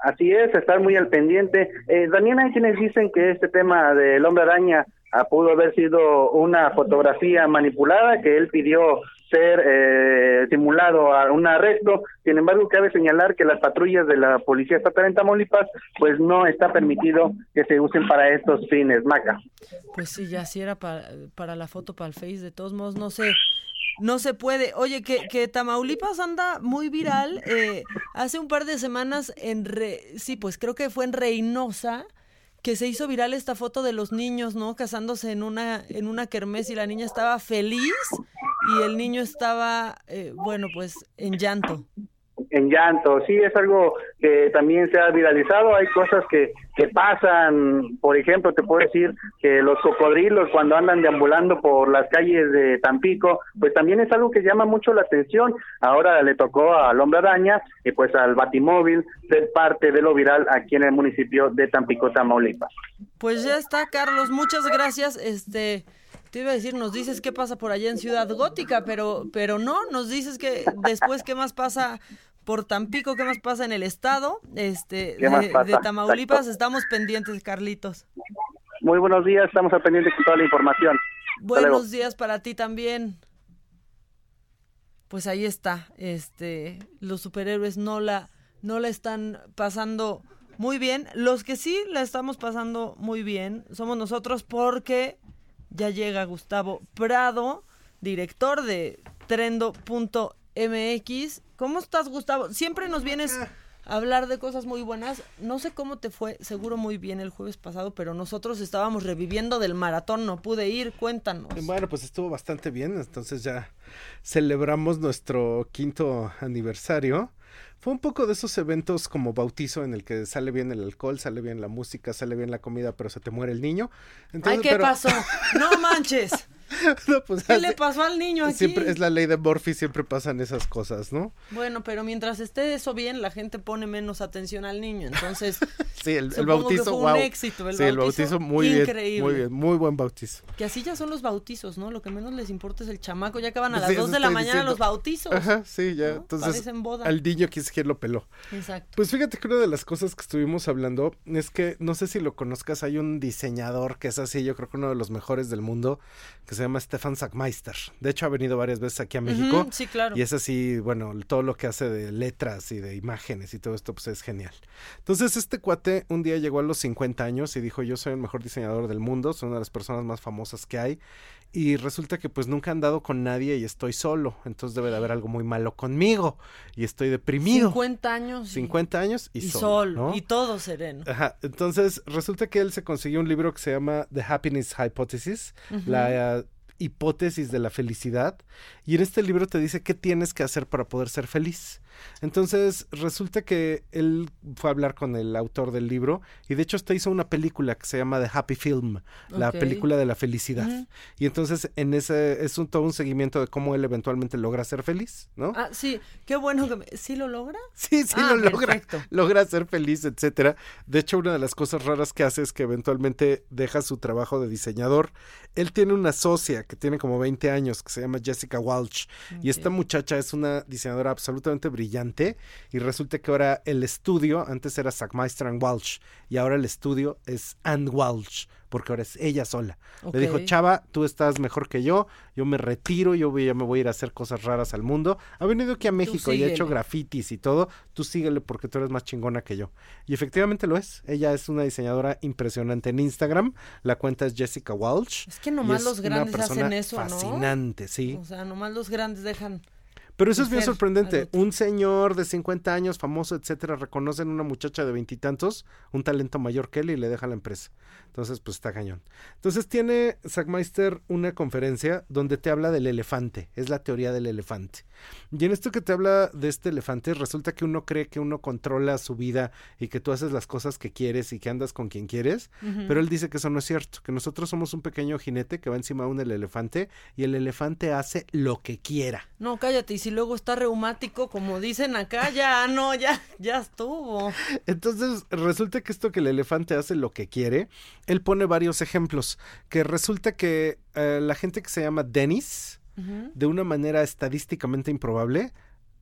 Así es, estar muy al pendiente. Eh, también hay quienes dicen que este tema del hombre araña ah, pudo haber sido una fotografía manipulada, que él pidió ser eh, simulado a un arresto. Sin embargo, cabe señalar que las patrullas de la Policía Estatal en Tamaulipas, pues no está permitido que se usen para estos fines, Maca. Pues sí, ya si era para, para la foto, para el Face, de todos modos, no sé. No se puede. Oye, que, que Tamaulipas anda muy viral. eh, hace un par de semanas en... Re- sí, pues creo que fue en Reynosa que se hizo viral esta foto de los niños, ¿no? Casándose en una, en una kermés y la niña estaba feliz y el niño estaba, eh, bueno, pues en llanto. En llanto. Sí, es algo que también se ha viralizado. Hay cosas que, que pasan, por ejemplo, te puedo decir que los cocodrilos cuando andan deambulando por las calles de Tampico, pues también es algo que llama mucho la atención. Ahora le tocó al hombre araña y pues al batimóvil ser parte de lo viral aquí en el municipio de Tampico, Tamaulipas. Pues ya está, Carlos, muchas gracias. Este, te iba a decir, nos dices qué pasa por allá en Ciudad Gótica, pero, pero no, nos dices que después qué más pasa por Tampico, qué más pasa en el estado, este, ¿Qué más de, Tamaulipas, Exacto. estamos pendientes, Carlitos. Muy buenos días, estamos al pendiente con toda la información. Buenos días para ti también. Pues ahí está, este, los superhéroes no la, no la están pasando muy bien. Los que sí la estamos pasando muy bien somos nosotros porque ya llega Gustavo Prado, director de Trendo.mx. ¿Cómo estás, Gustavo? Siempre nos vienes a hablar de cosas muy buenas. No sé cómo te fue, seguro muy bien el jueves pasado, pero nosotros estábamos reviviendo del maratón, no pude ir, cuéntanos. Bueno, pues estuvo bastante bien, entonces ya celebramos nuestro quinto aniversario. Fue un poco de esos eventos como bautizo en el que sale bien el alcohol, sale bien la música, sale bien la comida, pero se te muere el niño. Ay, ¿qué pero- pasó? No manches. No, pues, ¿Qué así- le pasó al niño aquí? Siempre es la ley de Murphy, siempre pasan esas cosas, ¿no? Bueno, pero mientras esté eso bien, la gente pone menos atención al niño, entonces Sí, el, el supongo que bautizo, fue un wow. éxito, el sí, el bautizo bautizo muy increíble. bien, muy bien, muy buen bautizo. que así ya son los bautizos, ¿no? Lo que menos les importa es el chamaco, ya acaban a Sí, las eso 2 de la mañana diciendo. los bautizos. Ajá, sí, ya. Entonces, Parecen boda. al niño que es quien lo peló. Exacto. Pues fíjate que una de las cosas que estuvimos hablando es que, no sé si lo conozcas, hay un diseñador que es así, yo creo que uno de los mejores del mundo, que se llama Stefan Sackmeister. De hecho, ha venido varias veces aquí a México. Sí, claro. Y es así, bueno, todo lo que hace de letras y de imágenes y todo esto, pues es genial. Entonces, este cuate un día llegó a los 50 años y dijo, yo soy el mejor diseñador del mundo, soy una de las personas más famosas que hay. Y resulta que pues nunca he andado con nadie y estoy solo. Entonces debe de haber algo muy malo conmigo. Y estoy deprimido. 50 años. y- 50 años y, y solo. sol, ¿no? y todo sereno. Ajá, entonces resulta que él se consiguió un libro que se llama The Happiness Hypothesis, la hipótesis de la felicidad y en este libro te dice qué tienes que hacer para poder ser feliz. Entonces resulta que él fue a hablar con el autor del libro y de hecho hasta hizo una película que se llama The Happy Film, la película de la felicidad. Y entonces en ese es un, todo un seguimiento de cómo él eventualmente logra ser feliz, ¿no? Ah, sí, qué bueno que me... ¿Sí lo logra? Sí, sí Ah, lo logra, perfecto. logra ser feliz, etcétera. De hecho, una de las cosas raras que hace es que eventualmente deja su trabajo de diseñador. Él tiene una socia que tiene como 20 años que se llama Jessica Walsh. Y esta muchacha es una diseñadora absolutamente brillante. Y resulta que ahora el estudio antes era Sackmeister and Walsh y ahora el estudio es Ann Walsh porque ahora es ella sola. Le dijo, chava, tú estás mejor que yo, yo me retiro, yo voy, ya me voy a ir a hacer cosas raras al mundo. Ha venido aquí a México y ha hecho grafitis y todo, tú síguele porque tú eres más chingona que yo. Y efectivamente lo es. Ella es una diseñadora impresionante en Instagram. La cuenta es Jessica Walsh. Es que nomás los grandes hacen eso, ¿no? Fascinante, sí. O sea, nomás los grandes dejan... Pero eso es bien sorprendente. Un señor de 50 años, famoso, etcétera, reconocen una muchacha de veintitantos, un talento mayor que él y le deja la empresa. Entonces, pues está cañón. Entonces tiene Sackmeister una conferencia donde te habla del elefante. Es la teoría del elefante. Y en esto que te habla de este elefante, resulta que uno cree que uno controla su vida y que tú haces las cosas que quieres y que andas con quien quieres. Pero él dice que eso no es cierto, que nosotros somos un pequeño jinete que va encima de un elefante y el elefante hace lo que quiera. No, cállate, y si luego está reumático, como dicen acá, ya, no, ya, ya estuvo. Entonces, resulta que esto que el elefante hace lo que quiere, él pone varios ejemplos, que resulta que eh, la gente que se llama Dennis, de una manera estadísticamente improbable,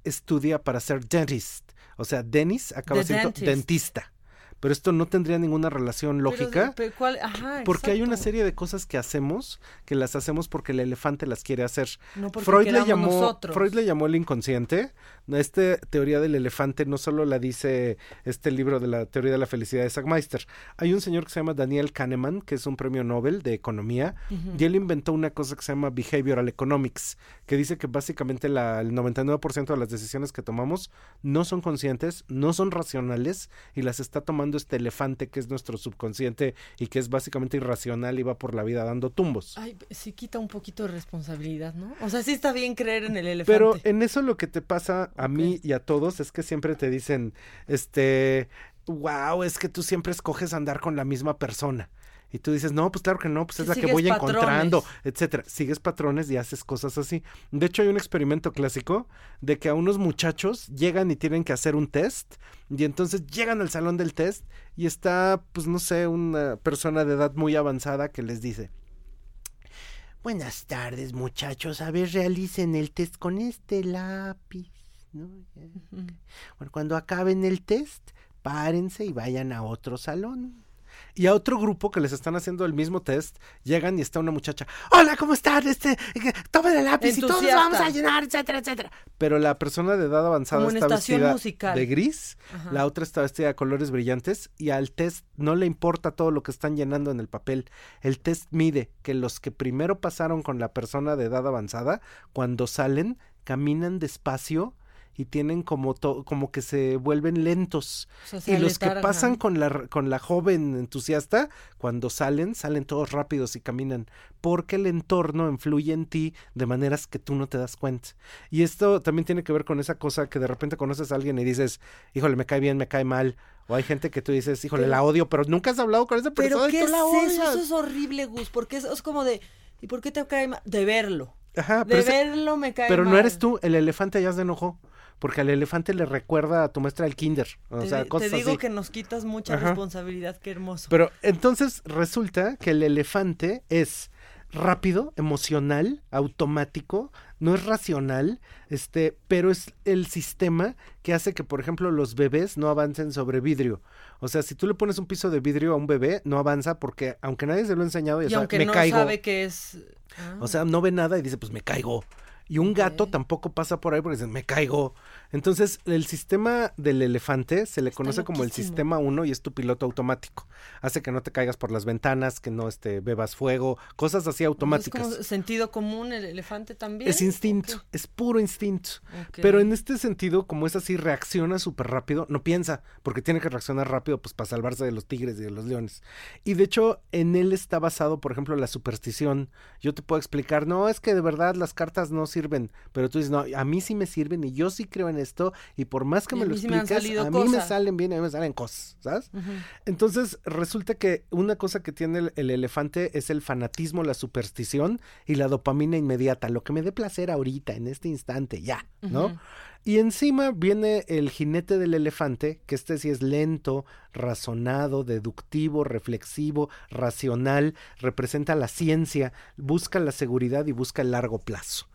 estudia para ser dentist. O sea, Dennis acaba The siendo dentist. dentista. Pero esto no tendría ninguna relación lógica. Pero, pero ¿cuál? Ajá, Porque hay una serie de cosas que hacemos que las hacemos porque el elefante las quiere hacer. No Freud le llamó nosotros. Freud le llamó el inconsciente. Esta teoría del elefante no solo la dice este libro de la teoría de la felicidad de Sackmeister. Hay un señor que se llama Daniel Kahneman, que es un premio Nobel de economía, Ujú. y él inventó una cosa que se llama behavioral economics, que dice que básicamente la, el 99% de las decisiones que tomamos no son conscientes, no son racionales y las está tomando este elefante que es nuestro subconsciente y que es básicamente irracional y va por la vida dando tumbos. Ay, sí quita un poquito de responsabilidad, ¿no? O sea, sí está bien creer en el elefante. Pero en eso lo que te pasa a mí y a todos es que siempre te dicen, este, wow, es que tú siempre escoges andar con la misma persona. Y tú dices, no, pues claro que no, pues es la que voy encontrando, etcétera. Sigues patrones y haces cosas así. De hecho, hay un experimento clásico de que a unos muchachos llegan y tienen que hacer un test y entonces llegan al salón del test y está, pues no sé, una persona de edad muy avanzada que les dice, Buenas tardes, muchachos. A ver, realicen el test con este lápiz. ¿No? Ya. Bueno, cuando acaben el test, párense y vayan a otro salón. Y a otro grupo que les están haciendo el mismo test, llegan y está una muchacha. Hola, ¿cómo están? Este, eh, tomen el lápiz y todos vamos a llenar, etcétera, etcétera. Pero la persona de edad avanzada Como está vestida musical. de gris, Ajá. la otra está vestida de colores brillantes y al test no le importa todo lo que están llenando en el papel. El test mide que los que primero pasaron con la persona de edad avanzada, cuando salen, caminan despacio y tienen como to- como que se vuelven lentos. Y los que pasan con la con la joven entusiasta, cuando salen, salen todos rápidos y caminan, porque el entorno influye en ti de maneras que tú no te das cuenta. Y esto también tiene que ver con esa cosa que de repente conoces a alguien y dices, híjole, me cae bien, me cae mal. O hay gente que tú dices, híjole, Pero- la odio, pero nunca has hablado con esa ¿Pero persona y qué es la eso? odias. Eso es horrible, Gus, porque es, es como de... ¿Y por qué te cae mal? De verlo. Ajá, de pero ese- verlo me cae Pero mal. no eres tú, el elefante ya se enojó. Porque al elefante le recuerda a tu maestra del kinder. O Te, sea, cosas te digo así. que nos quitas mucha Ajá. responsabilidad, qué hermoso. Pero entonces resulta que el elefante es rápido, emocional, automático, no es racional, este, pero es el sistema que hace que, por ejemplo, los bebés no avancen sobre vidrio. O sea, si tú le pones un piso de vidrio a un bebé, no avanza porque, aunque nadie se lo ha enseñado, ya y sabe, aunque me no caigo. sabe que es... Ah. O sea, no ve nada y dice, pues me caigo. Y un gato tampoco pasa por ahí porque dicen, me caigo. Entonces, el sistema del elefante se le conoce como el sistema 1 y es tu piloto automático. Hace que no te caigas por las ventanas, que no este, bebas fuego, cosas así Es automáticas. como sentido común el elefante también. Es instinto, es puro instinto. Pero en este sentido, como es así, reacciona súper rápido, no piensa, porque tiene que reaccionar rápido pues para salvarse de los tigres y de los leones. Y de hecho, en él está basado, por ejemplo, la superstición. Yo te puedo explicar, no, es que de verdad las cartas no sirven, pero tú dices, no, a mí sí me sirven y yo sí creo en esto y por más que me a lo mí me salido a mí me salen bien, a mí me salen cosas, ¿sabes? Entonces, resulta que una cosa que tiene el, el elefante es el fanatismo, la superstición y la dopamina inmediata, lo que me dé placer ahorita, en este instante, ya, ¿no? Y encima viene el jinete del elefante, que este sí es lento, razonado, deductivo, reflexivo, racional, representa la ciencia, busca la seguridad y busca el largo plazo.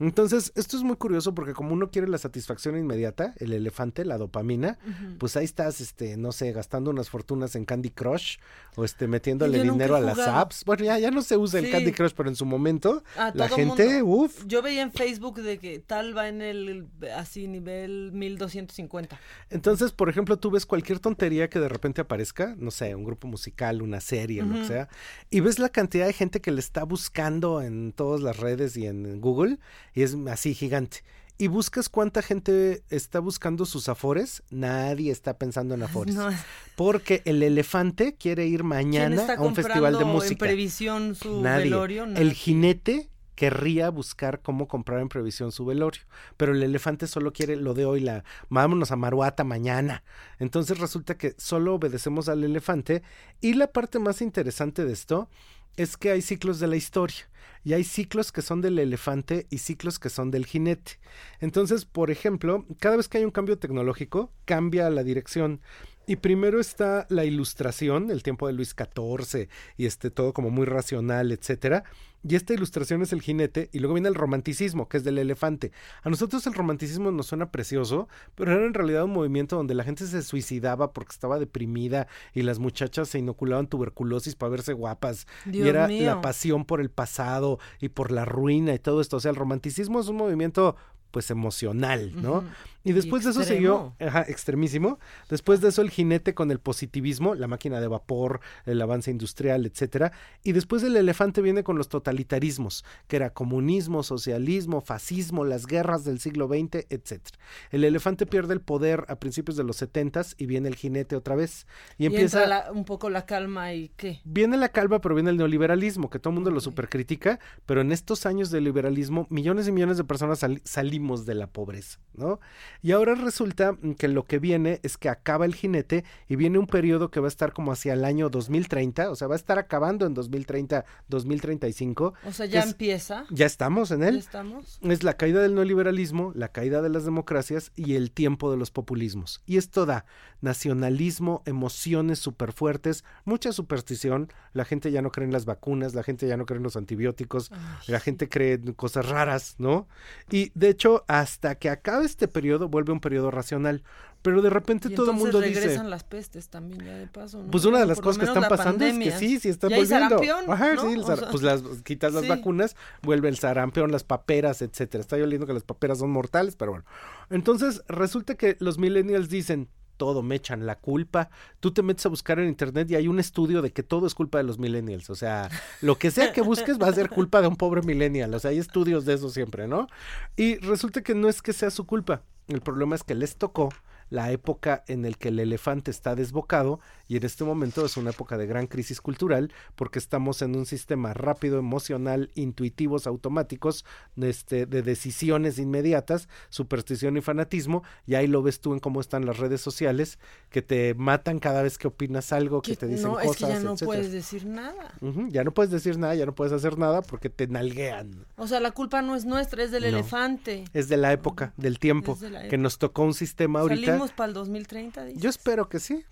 Entonces, esto es muy curioso porque como uno quiere la satisfacción inmediata, el elefante, la dopamina, pues ahí estás, este, no sé, gastando unas fortunas en Candy Crush o este, metiéndole dinero a las apps. Bueno, ya, ya no se usa el. Candy Crush, pero en su momento A la gente, mundo. uff, Yo veía en Facebook de que tal va en el así nivel 1250. Entonces, por ejemplo, tú ves cualquier tontería que de repente aparezca, no sé, un grupo musical, una serie, lo que sea, y ves la cantidad de gente que le está buscando en todas las redes y en Google, y es así gigante. Y buscas cuánta gente está buscando sus afores, nadie está pensando en afores. No. Porque el elefante quiere ir ¿Quién mañana a un festival de música. en previsión su Nadie. velorio? El jinete querría buscar cómo comprar en previsión su velorio, pero el elefante solo quiere lo de hoy, la vámonos a Maruata mañana. Entonces resulta que solo obedecemos al elefante y la parte más interesante de esto es que hay ciclos de la historia y hay ciclos que son del elefante y ciclos que son del jinete. Entonces, por ejemplo, cada vez que hay un cambio tecnológico, cambia la dirección. Y primero está la ilustración, el tiempo de Luis XIV, y este todo como muy racional, etcétera. Y esta ilustración es el jinete, y luego viene el romanticismo, que es del elefante. A nosotros el romanticismo nos suena precioso, pero era en realidad un movimiento donde la gente se suicidaba porque estaba deprimida y las muchachas se inoculaban tuberculosis para verse guapas. y Dios era mío. la pasión por el pasado y por la ruina y todo esto. O sea, el romanticismo es un movimiento pues emocional, ¿no? Y después de eso siguió, ajá, extremísimo. Después de eso el jinete con el positivismo, la máquina de vapor, el avance industrial, etcétera. Y después el elefante viene con los totalitarismos, que era comunismo, socialismo, fascismo, las guerras del siglo XX, etcétera. El elefante pierde el poder a principios de los setentas y viene el jinete otra vez y, Y, empieza entra la- un poco la calma y qué. Viene la calva, pero viene el neoliberalismo, que todo el mundo lo supercritica, pero en estos años de liberalismo, millones y millones de personas sali- salimos de la pobreza, ¿no? Y ahora resulta que lo que viene es que acaba el jinete y viene un periodo que va a estar como hacia el año 2030, o sea, va a estar acabando en 2030, 2035. O sea, ya es- empieza. Ya estamos en él. ¿Ya estamos? Es la caída del neoliberalismo, la caída de las democracias y el tiempo de los populismos. Y esto da nacionalismo, emociones súper fuertes, mucha superstición. La gente ya no cree en las vacunas, la gente ya no cree en los antibióticos, la gente cree en cosas raras, ¿no? Y de hecho, hasta que acabe este periodo, vuelve un periodo racional. Pero de repente Y todo el mundo dice. regresan las pestes también ya de paso, ¿no? Pues una de las Por cosas que están pasando es que sí, sí está volviendo. Ajá, ¿no? sí, el sea, pues las quitas las sí. vacunas, vuelve el sarampión, las paperas, etcétera. Está oliendo que las paperas son mortales, pero bueno. Entonces, resulta que los millennials dicen, todo me echan la culpa. Tú te metes a buscar en internet y hay un estudio de que todo es culpa de los millennials. O sea, lo que sea que busques va a ser culpa de un pobre millennial. O sea, hay estudios de eso siempre, ¿no? Y resulta que no es que sea su culpa. El problema es que les tocó la época en el que el elefante está desbocado y en este momento es una época de gran crisis cultural porque estamos en un sistema rápido, emocional, intuitivos, automáticos, este, de decisiones inmediatas, superstición y fanatismo y ahí lo ves tú en cómo están las redes sociales que te matan cada vez que opinas algo, que, te dicen no, cosas, es que ya no etcétera. puedes decir nada. Ya no puedes decir nada, ya no puedes hacer nada porque te nalguean. O sea, la culpa no es nuestra, es del No. elefante. Es de la época, del tiempo, de que nos tocó un sistema ahorita ¿Venimos para el 2030? dices? Yo espero que sí.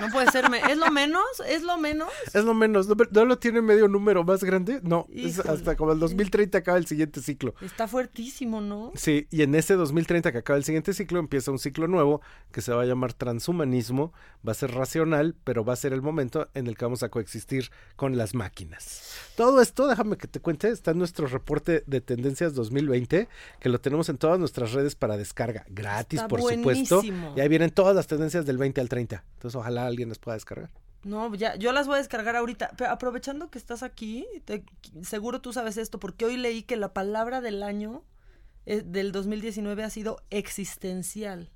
No puede ser. ¿Es lo menos? ¿Es lo menos? Es lo menos. ¿No, no lo tiene medio número más grande? No, es hasta como el 2030 acaba el siguiente ciclo. Está fuertísimo, ¿no? Sí, y en ese 2030 que acaba el siguiente ciclo empieza un ciclo nuevo que se va a llamar transhumanismo, va a ser racional, pero va a ser el momento en el que vamos a coexistir con las máquinas. Todo esto, déjame que te cuente, está en nuestro reporte de tendencias 2020, que lo tenemos en todas nuestras redes para descarga, gratis Está por supuesto, y ahí vienen todas las tendencias del 20 al 30. Entonces ojalá alguien las pueda descargar. No, ya, yo las voy a descargar ahorita. Pero aprovechando que estás aquí, te- seguro tú sabes esto, porque hoy leí que la palabra del año eh, del 2019 ha sido existencial.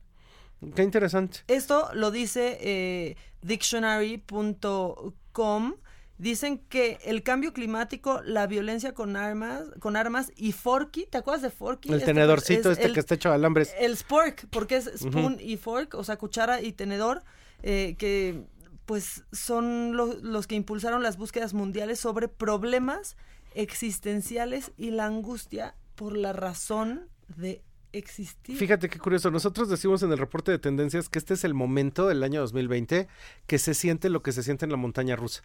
Qué interesante. Esto lo dice eh, dictionary.com. Dicen que el cambio climático, la violencia con armas, con armas y Forky, ¿te acuerdas de Forky? El Este tenedorcito es este el- que está hecho de alambres. el spork, porque es spoon y fork, o sea, cuchara y tenedor, eh, que pues son lo- los que impulsaron las búsquedas mundiales sobre problemas existenciales y la angustia por la razón de existir. Fíjate qué curioso, nosotros decimos en el reporte de tendencias que este es el momento del año 2020 que se siente lo que se siente en la montaña rusa.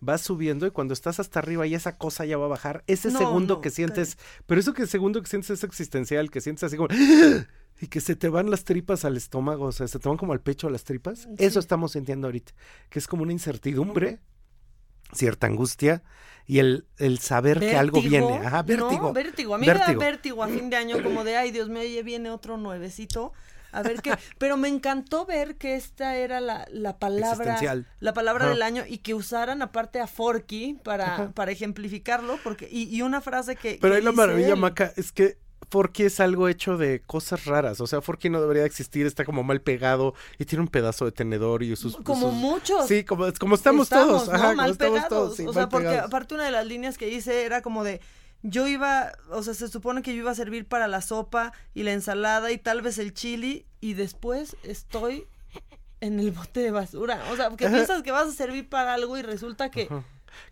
Vas subiendo y cuando estás hasta arriba y esa cosa ya va a bajar, ese No, segundo no, que sientes, pero eso que segundo que sientes es existencial, que sientes así como y que se te van las tripas al estómago, o sea, se te van como al pecho las tripas. Eso estamos sintiendo ahorita, que es como una incertidumbre, cierta angustia y el, el saber que algo viene. Ajá, vértigo. No, vértigo. A mí Vértigo. me da vértigo a fin de año, como de, ay, Dios mío, ya viene otro nuevecito. A ver qué. Pero me encantó ver que esta era la, la palabra. La palabra Ajá. del año y que usaran aparte a Forky para, Ajá. para ejemplificarlo. porque Y, y una frase que. Pero que ahí la maravilla, él. Maca, es que Forky es algo hecho de cosas raras. O sea, Forky no debería existir, está como mal pegado y tiene un pedazo de tenedor y sus. Como sus- muchos. Sí, como, como estamos, todos. ¿no? Ajá, mal pegados. todos. sí, o sea, mal porque pegados. aparte una de las líneas que hice era como de. Yo iba, o sea, se supone que yo iba a servir para la sopa y la ensalada y tal vez el chili y después estoy en el bote de basura. O sea, porque Ajá. piensas que vas a servir para algo y resulta que...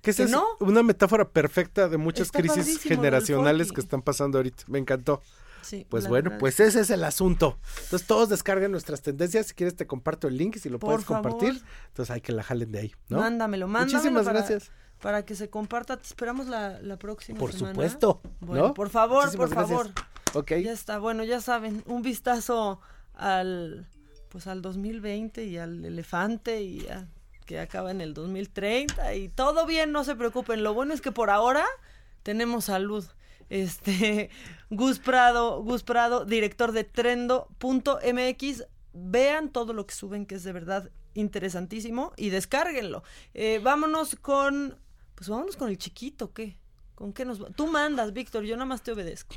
Que esa que es no. una metáfora perfecta de muchas Está crisis generacionales que están pasando ahorita. Me encantó. Sí, Pues bueno, verdad pues ese es el asunto. Entonces todos descarguen nuestras tendencias. Si quieres te comparto el link y si lo Por puedes favor. compartir. Entonces hay que la jalen de ahí, ¿no? Mándamelo, mándamelo. Muchísimas para- gracias. Para que se comparta. Te esperamos la, la próxima Por semana. supuesto, Bueno, ¿no? por favor, Muchísimas por gracias. favor. Ok. Ya está, bueno, ya saben, un vistazo al pues al 2020 y al elefante y a- que acaba en el 2030 y todo bien, no se preocupen. Lo bueno es que por ahora tenemos salud. Este Gus Prado, Gus Prado, director de Trendo.mx, vean todo lo que suben que es de verdad interesantísimo y descárguenlo. Eh, vámonos con pues vámonos con el chiquito, ¿qué? ¿Con qué nos va? Tú mandas, Víctor, yo nada más te obedezco.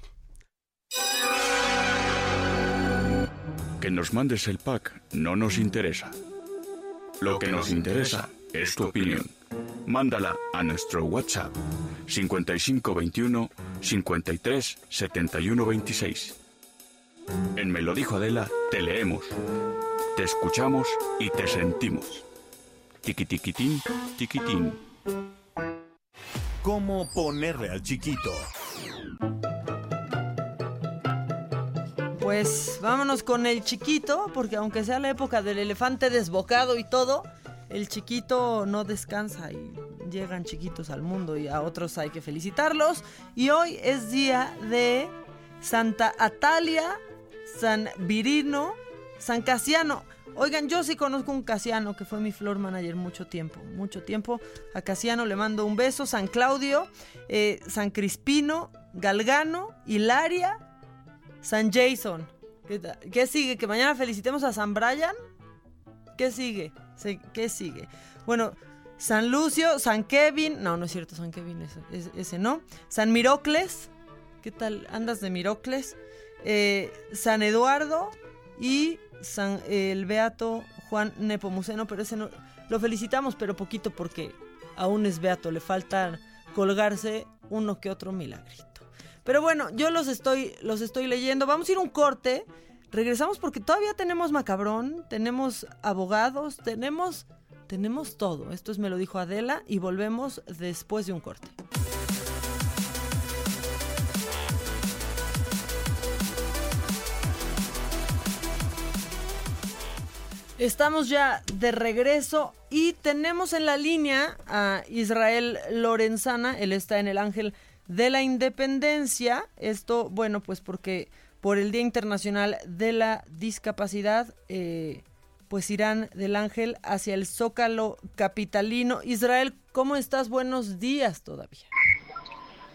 Que nos mandes el pack no nos interesa. Lo que nos interesa es tu opinión. Mándala a nuestro WhatsApp 5521 53 71 26. En Me lo dijo Adela te leemos, te escuchamos y te sentimos. Tiquitiquitín, tiquitín. ¿Cómo ponerle al chiquito? Pues vámonos con el chiquito, porque aunque sea la época del elefante desbocado y todo, el chiquito no descansa y llegan chiquitos al mundo y a otros hay que felicitarlos. Y hoy es día de Santa Atalia, San Virino, San Casiano. Oigan, yo sí conozco un Casiano que fue mi floor manager mucho tiempo, mucho tiempo. A Casiano le mando un beso. San Claudio, eh, San Crispino, Galgano, Hilaria, San Jason. ¿Qué, sigue? ¿Que mañana felicitemos a San Brian? ¿Qué sigue? ¿Qué sigue? Bueno, San Lucio, San Kevin. No, no es cierto, San Kevin, ese no. San Mirocles. ¿Qué tal? ¿Andas de Mirocles? Eh, San Eduardo y San, el Beato Juan Nepomuceno, pero ese no. Lo felicitamos, pero poquito porque aún es Beato. Le falta colgarse uno que otro milagrito. Pero bueno, yo los estoy, los estoy leyendo. Vamos a ir un corte. Regresamos porque todavía tenemos macabrón, tenemos abogados, tenemos, tenemos todo. Esto es me lo dijo Adela y volvemos después de un corte. Estamos ya de regreso y tenemos en la línea a Israel Lorenzana. Él está en el Ángel de la Independencia. Esto, bueno, pues porque por el Día Internacional de la Discapacidad, eh, pues irán del Ángel hacia el Zócalo Capitalino. Israel, ¿cómo estás? Buenos días todavía.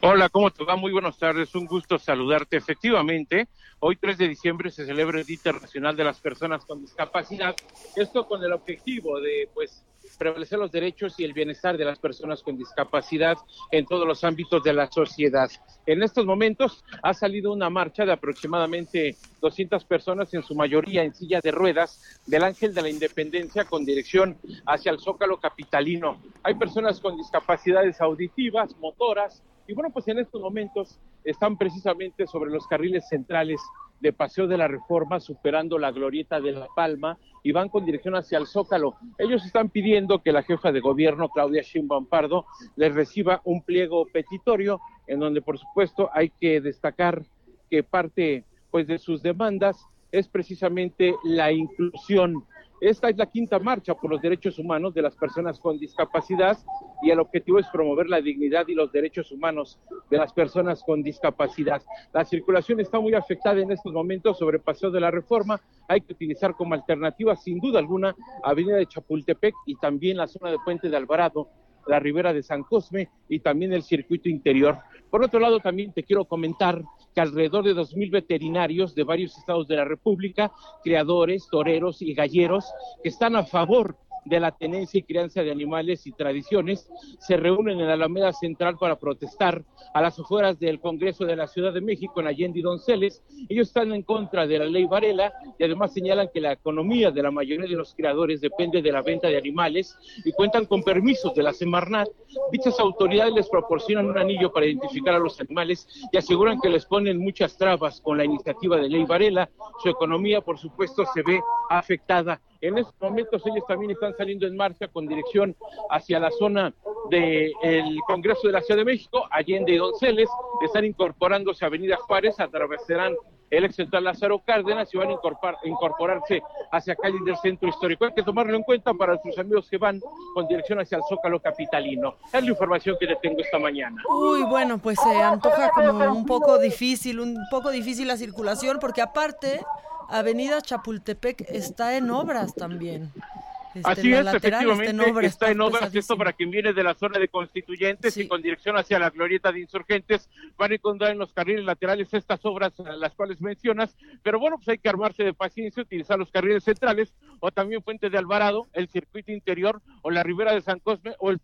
Hola, ¿cómo te va? Muy buenas tardes, un gusto saludarte. Efectivamente, hoy 3 de diciembre se celebra el Día Internacional de las Personas con Discapacidad. Esto con el objetivo de, pues, prevalecer los derechos y el bienestar de las personas con discapacidad en todos los ámbitos de la sociedad. En estos momentos ha salido una marcha de aproximadamente 200 personas, en su mayoría en silla de ruedas, del Ángel de la Independencia con dirección hacia el Zócalo Capitalino. Hay personas con discapacidades auditivas, motoras, y bueno, pues en estos momentos están precisamente sobre los carriles centrales de Paseo de la Reforma, superando la glorieta de La Palma y van con dirección hacia el Zócalo. Ellos están pidiendo que la jefa de gobierno, Claudia Sheinbaum Pardo, les reciba un pliego petitorio en donde, por supuesto, hay que destacar que parte pues de sus demandas es precisamente la inclusión esta es la quinta marcha por los derechos humanos de las personas con discapacidad y el objetivo es promover la dignidad y los derechos humanos de las personas con discapacidad. La circulación está muy afectada en estos momentos sobre Paseo de la Reforma. Hay que utilizar como alternativa, sin duda alguna, Avenida de Chapultepec y también la zona de Puente de Alvarado, la Ribera de San Cosme y también el circuito interior. Por otro lado, también te quiero comentar que alrededor de 2.000 veterinarios de varios estados de la República, criadores, toreros y galleros, que están a favor de la tenencia y crianza de animales y tradiciones se reúnen en la Alameda Central para protestar a las afueras del Congreso de la Ciudad de México en Allende y Donceles. Ellos están en contra de la ley Varela y además señalan que la economía de la mayoría de los criadores depende de la venta de animales y cuentan con permisos de la Semarnat. Dichas autoridades les proporcionan un anillo para identificar a los animales y aseguran que les ponen muchas trabas con la iniciativa de ley Varela. Su economía, por supuesto, se ve afectada en estos momentos ellos también están saliendo en marcha con dirección hacia la zona del Congreso de la Ciudad de México, Allende y Donceles, están incorporándose a Avenida Juárez, atravesarán el ex central Lázaro Cárdenas y van a incorporarse hacia calle del centro histórico. Hay que tomarlo en cuenta para sus amigos que van con dirección hacia el Zócalo Capitalino. Es la información que le tengo esta mañana. Uy, bueno, pues se antoja como un poco difícil, un poco difícil la circulación, porque aparte Avenida Chapultepec está en obras también. Este, Así es, efectivamente, está en obras, esto para quien viene de la zona de constituyentes y con dirección hacia la glorieta de insurgentes, van a encontrar en los carriles laterales estas obras las cuales mencionas, pero bueno, pues hay que armarse de paciencia, utilizar los carriles centrales o también Fuente de Alvarado, el circuito interior o la ribera de San Cosme o el,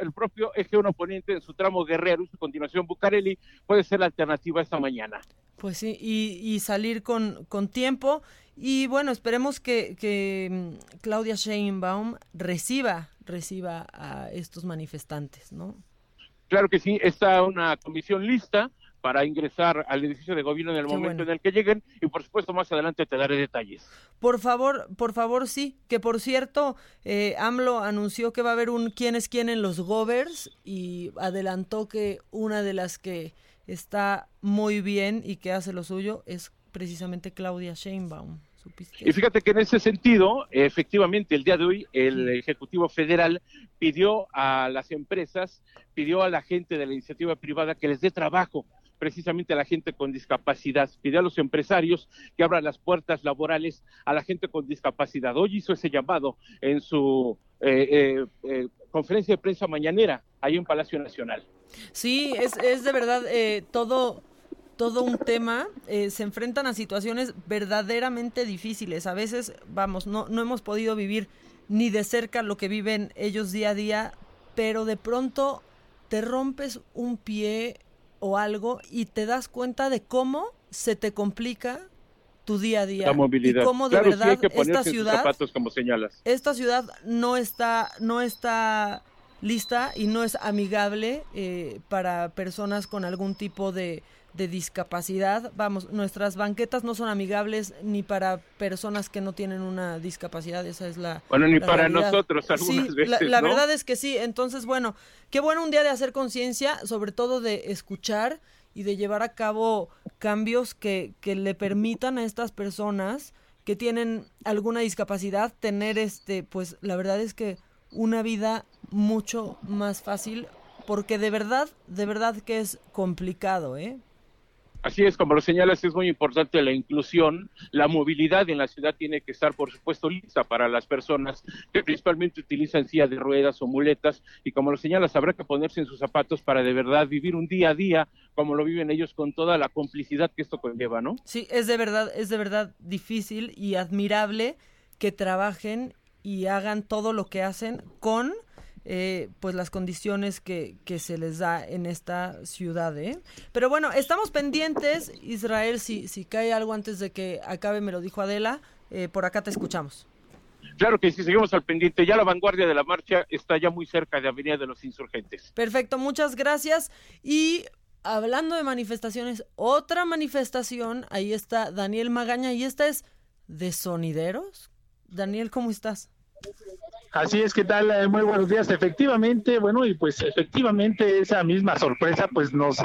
el propio eje 1 poniente en su tramo Guerrero y su continuación Bucareli puede ser la alternativa esta mañana. Pues sí, y, salir con, con tiempo. Y bueno, esperemos que, que mm, Claudia Sheinbaum reciba, reciba a estos manifestantes, ¿no? Claro que sí, está una comisión lista para ingresar al edificio de gobierno en el momento en el que lleguen y por supuesto más adelante te daré detalles. Por favor, por favor sí, que por cierto eh, AMLO anunció que va a haber un quién es quién en los govers y adelantó que una de las que está muy bien y que hace lo suyo es precisamente Claudia Sheinbaum. Y fíjate que en ese sentido, efectivamente, el día de hoy el Ejecutivo Federal pidió a las empresas, pidió a la gente de la iniciativa privada que les dé trabajo precisamente a la gente con discapacidad, pidió a los empresarios que abran las puertas laborales a la gente con discapacidad. Hoy hizo ese llamado en su eh, eh, eh, conferencia de prensa mañanera, ahí en Palacio Nacional. Sí, es, es de verdad todo todo un tema, se enfrentan a situaciones verdaderamente difíciles. A veces, vamos, no, no hemos podido vivir ni de cerca lo que viven ellos día a día, pero de pronto te rompes un pie o algo y te das cuenta de cómo se te complica tu día a día. La movilidad. Y cómo de verdad esta ciudad, como señalas. Esta ciudad no está, no está lista y no es amigable eh, para personas con algún tipo de, de discapacidad. Vamos, nuestras banquetas no son amigables ni para personas que no tienen una discapacidad, esa es la Bueno, ni para nosotros algunas veces, La, la verdad es que sí, entonces bueno, qué bueno un día de hacer conciencia, sobre todo de escuchar y de llevar a cabo cambios que, que le permitan a estas personas que tienen alguna discapacidad tener este, pues la verdad es que una vida mucho más fácil porque de verdad, de verdad que es complicado, ¿eh? Así es, como lo señalas, es muy importante la inclusión. La movilidad en la ciudad tiene que estar, por supuesto, lista para las personas que principalmente utilizan silla de ruedas o muletas. Y como lo señalas, habrá que ponerse en sus zapatos para de verdad vivir un día a día como lo viven ellos con toda la complicidad que esto conlleva, ¿no? Sí, es de verdad, es de verdad difícil y admirable que trabajen y hagan todo lo que hacen con eh, pues las condiciones que, que, se les da en esta ciudad. ¿eh? Pero bueno, estamos pendientes, Israel, si, si cae algo antes de que acabe, me lo dijo Adela, eh, por acá te escuchamos. Claro que sí, seguimos al pendiente. Ya la vanguardia de la marcha está ya muy cerca de Avenida de los Insurgentes. Perfecto, muchas gracias. Y hablando de manifestaciones, otra manifestación, ahí está Daniel Magaña, y esta es de sonideros. Daniel, ¿cómo estás? Así es, ¿qué tal? Eh, muy buenos días. Efectivamente, bueno, y pues efectivamente esa misma sorpresa pues nos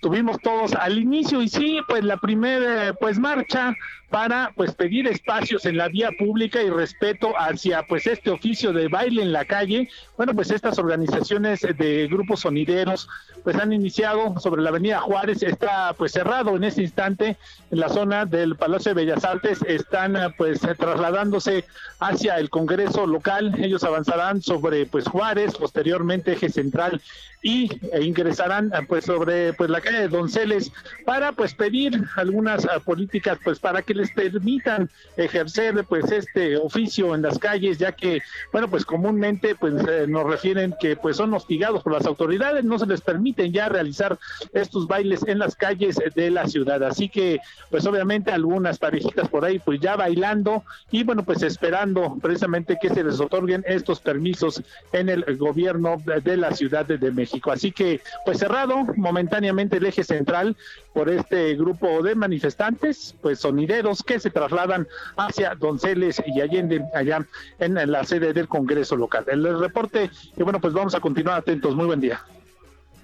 tuvimos todos al inicio y sí, pues la primera pues marcha para pues pedir espacios en la vía pública y respeto hacia pues este oficio de baile en la calle. Bueno, pues estas organizaciones de grupos sonideros pues han iniciado sobre la Avenida Juárez, está pues cerrado en este instante en la zona del Palacio de Bellas Artes, están pues trasladándose hacia el Congreso local, ellos avanzarán sobre pues Juárez, posteriormente eje central y e ingresarán pues sobre pues la calle de Donceles para pues pedir algunas uh, políticas pues para que les permitan ejercer pues este oficio en las calles ya que bueno pues comúnmente pues eh, nos refieren que pues son hostigados por las autoridades no se les permiten ya realizar estos bailes en las calles de la ciudad. Así que pues obviamente algunas parejitas por ahí pues ya bailando y bueno pues esperando precisamente que se les otorguen estos permisos en el gobierno de la ciudad de México. Así que, pues cerrado momentáneamente el eje central por este grupo de manifestantes, pues sonideros que se trasladan hacia Donceles y Allende, allá en la sede del Congreso local. El reporte, y bueno, pues vamos a continuar atentos. Muy buen día.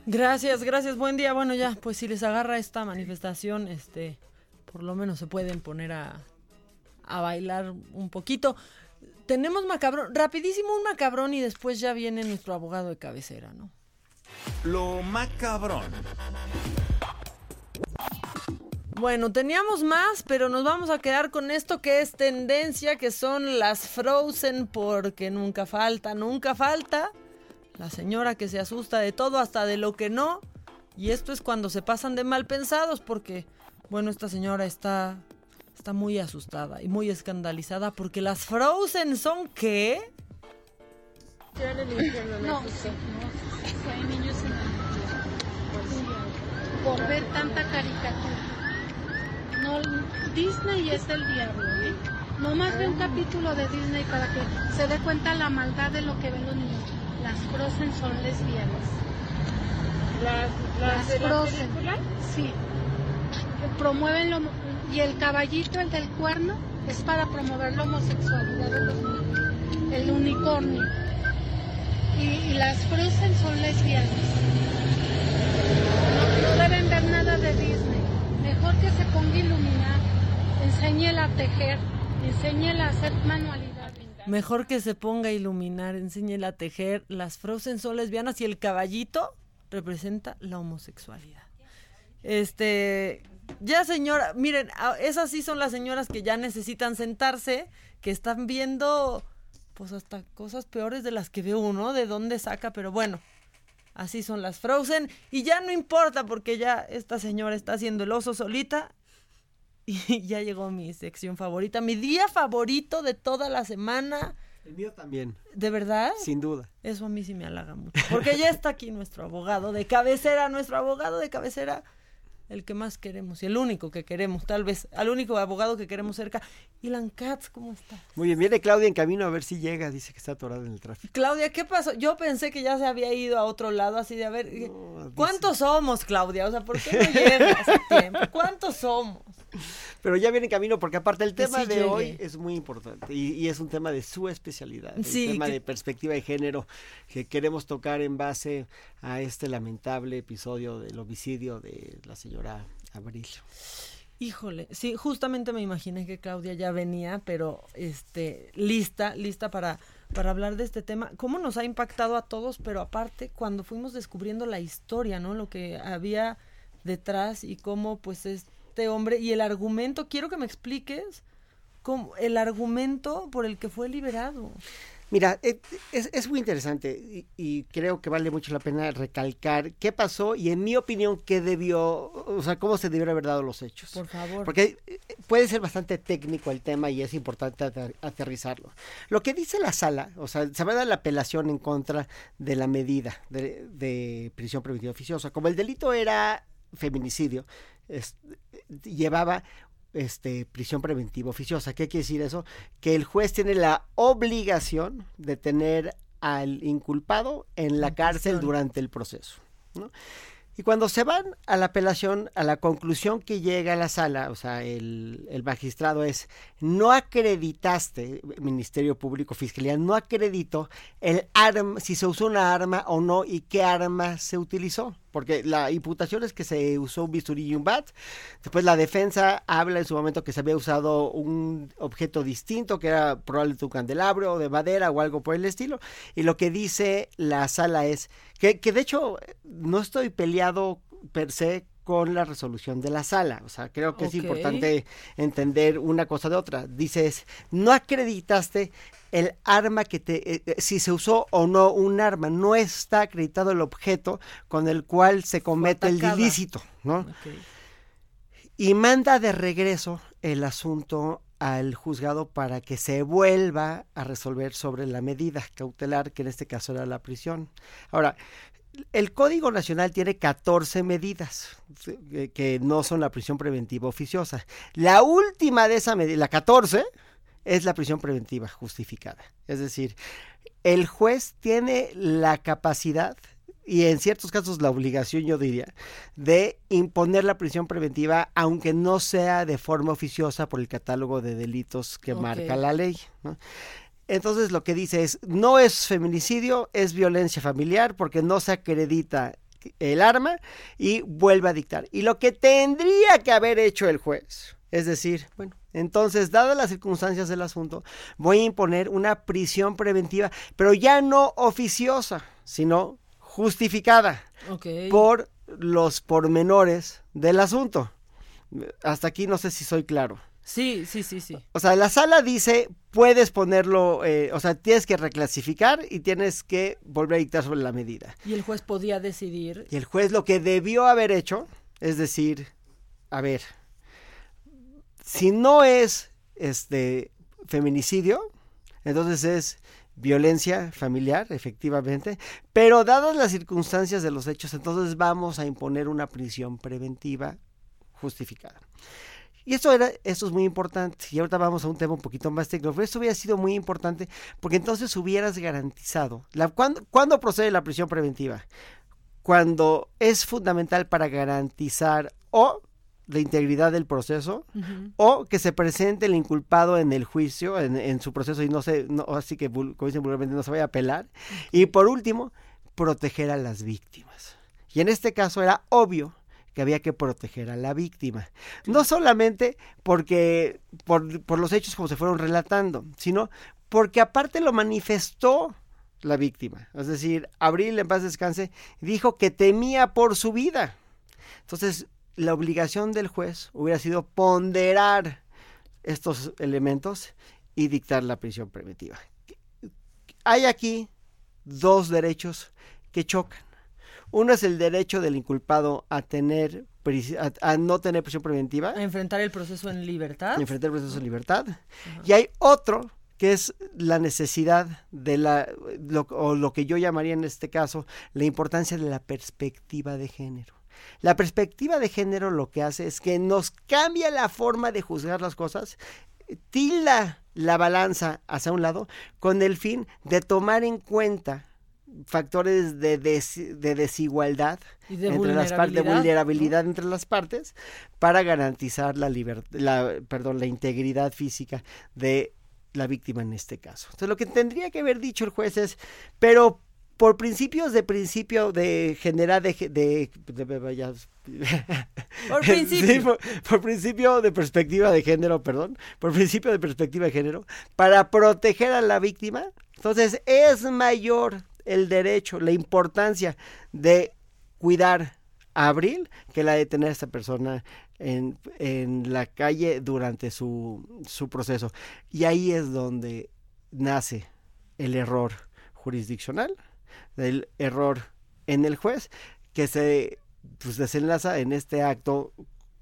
Gracias, gracias, buen día. Bueno, ya, pues si les agarra esta manifestación, este, por lo menos se pueden poner a, a bailar un poquito. Tenemos macabrón, rapidísimo un macabrón y después ya viene nuestro abogado de cabecera, ¿no? Lo macabrón. Bueno, teníamos más, pero nos vamos a quedar con esto que es tendencia, que son las Frozen, porque nunca falta, nunca falta. La señora que se asusta de todo, hasta de lo que no. Y esto es cuando se pasan de mal pensados, porque, bueno, esta señora está, está muy asustada y muy escandalizada, porque las Frozen son qué? No, hay niños en por ver tanta caricatura. No, Disney es el diablo, ¿eh? No más de un capítulo de Disney para que se dé cuenta la maldad de lo que ven los niños. Las Frozen son lesbianas. ¿Las, las, las Frozen? sí. Promueven lo, y el caballito, el del cuerno, es para promover la homosexualidad de los niños. El unicornio y, las Frozen son lesbianas. No, no, deben ver nada de Disney. Mejor que se ponga a iluminar, enséñela a tejer, enséñela a hacer manualidades. Mejor que se ponga a iluminar, enséñela a tejer. Las Frozen son lesbianas y el caballito representa la homosexualidad. Este, ya señora, miren, esas sí son las señoras que ya necesitan sentarse, que están viendo pues hasta cosas peores de las que ve uno, de dónde saca, pero bueno, así son las Frozen y ya no importa porque ya esta señora está haciendo el oso solita y ya llegó mi sección favorita, mi día favorito de toda la semana. El mío también. ¿De verdad? Sin duda. Eso a mí sí me halaga mucho. Porque ya está aquí nuestro abogado de cabecera, nuestro abogado de cabecera el que más queremos y el único que queremos, tal vez, al único abogado que queremos cerca. Ilan Katz, ¿cómo está? Muy bien, viene Claudia en camino a ver si llega, dice que está atorada en el tráfico. Claudia, ¿qué pasó? Yo pensé que ya se había ido a otro lado, así de a ver, ¿cuántos somos, Claudia? O sea, ¿por qué no llegas a tiempo? ¿Cuántos somos? Pero ya viene en camino porque aparte el tema de hoy es muy importante y, es un tema de su especialidad, el tema de perspectiva de género que queremos tocar en base a este lamentable episodio del homicidio de la señora Abril. Híjole, sí, justamente me imaginé que Claudia ya venía, pero este, lista, lista para, para hablar de este tema. ¿Cómo nos ha impactado a todos? Pero aparte, cuando fuimos descubriendo la historia, ¿no? Lo que había detrás y cómo, pues, este hombre y el argumento, quiero que me expliques cómo, el argumento por el que fue liberado. Mira, es, muy interesante y, creo que vale mucho la pena recalcar qué pasó y en mi opinión qué debió, o sea, cómo se debieron haber dado los hechos. Por favor. Porque eh, puede ser bastante técnico el tema y es importante aterrizarlo. Lo que dice la sala, o sea, se va a dar la apelación en contra de la medida de, prisión preventiva oficiosa. Como el delito era feminicidio, llevaba este, prisión preventiva oficiosa. ¿Qué quiere decir eso? Que el juez tiene la obligación de tener al inculpado en la cárcel durante el proceso. Y cuando se van a la apelación, a la conclusión que llega a la sala, o sea, el, el, magistrado es, no acreditaste, Ministerio Público, Fiscalía, no acreditó el arma, si se usó una arma o no y qué arma se utilizó porque la imputación es que se usó un bisturí y un bat. Después la defensa habla en su momento que se había usado un objeto distinto, que era probablemente un candelabro de madera o algo por el estilo. Y lo que dice la sala es que, que de hecho no estoy peleado per se con la resolución de la sala. O sea, creo que es importante entender una cosa de otra. Dices, no acreditaste el arma que te, eh, eh, si se usó o no un arma, no está acreditado el objeto con el cual se comete el ilícito, ¿no? Y manda de regreso el asunto al juzgado para que se vuelva a resolver sobre la medida cautelar, que en este caso era la prisión. Ahora, el Código Nacional tiene 14 medidas que no son la prisión preventiva oficiosa. La última de esa medida, la 14, es la prisión preventiva justificada. Es decir, el juez tiene la capacidad y en ciertos casos la obligación, yo diría, de imponer la prisión preventiva, aunque no sea de forma oficiosa por el catálogo de delitos que marca la ley. Entonces lo que dice es, no es feminicidio, es violencia familiar porque no se acredita el arma y vuelve a dictar. Y lo que tendría que haber hecho el juez, es decir, bueno, entonces, dadas las circunstancias del asunto, voy a imponer una prisión preventiva, pero ya no oficiosa, sino justificada por los pormenores del asunto. Hasta aquí no sé si soy claro. Sí, sí, sí, sí. O sea, la sala dice, puedes ponerlo, eh, o sea, tienes que reclasificar y tienes que volver a dictar sobre la medida. Y el juez podía decidir. Y el juez lo que debió haber hecho, es decir, a ver, si no es este feminicidio, entonces es violencia familiar, efectivamente, pero dadas las circunstancias de los hechos, entonces vamos a imponer una prisión preventiva justificada. Y eso era, eso es muy importante. Y ahorita vamos a un tema un poquito más técnico. Pero esto hubiera sido muy importante porque entonces hubieras garantizado. La, ¿cuándo, procede la prisión preventiva? Cuando es fundamental para garantizar o la integridad del proceso o que se presente el inculpado en el juicio, en, su proceso y no se, no, así que como dicen vulgarmente, no se vaya a apelar. Y por último, proteger a las víctimas. Y en este caso era obvio que había que proteger a la víctima. No solamente porque por, por los hechos como se fueron relatando, sino porque aparte lo manifestó la víctima. Es decir, Abril en paz descanse dijo que temía por su vida. Entonces, la obligación del juez hubiera sido ponderar estos elementos y dictar la prisión preventiva. Hay aquí dos derechos que chocan. Uno es el derecho del inculpado a tener a, no tener prisión preventiva. A enfrentar el proceso en libertad. enfrentar el proceso en libertad. Y hay otro que es la necesidad de la, o lo que yo llamaría en este caso, la importancia de la perspectiva de género. La perspectiva de género lo que hace es que nos cambia la forma de juzgar las cosas, tilda la balanza hacia un lado con el fin de tomar en cuenta factores de, de desigualdad entre las partes, de vulnerabilidad entre las partes, para garantizar la la, perdón, la integridad física de la víctima en este caso. Entonces lo que tendría que haber dicho el juez es, pero por principios de principio de generar de, de, de- ya- Por Sí, principio. por, por principio de perspectiva de género, perdón, por principio de perspectiva de género, para proteger a la víctima, entonces es mayor el derecho, la importancia de cuidar a Abril que la de tener a esta persona en, en la calle durante su, su proceso. Y ahí es donde nace el error jurisdiccional, el error en el juez, que se pues, desenlaza en este acto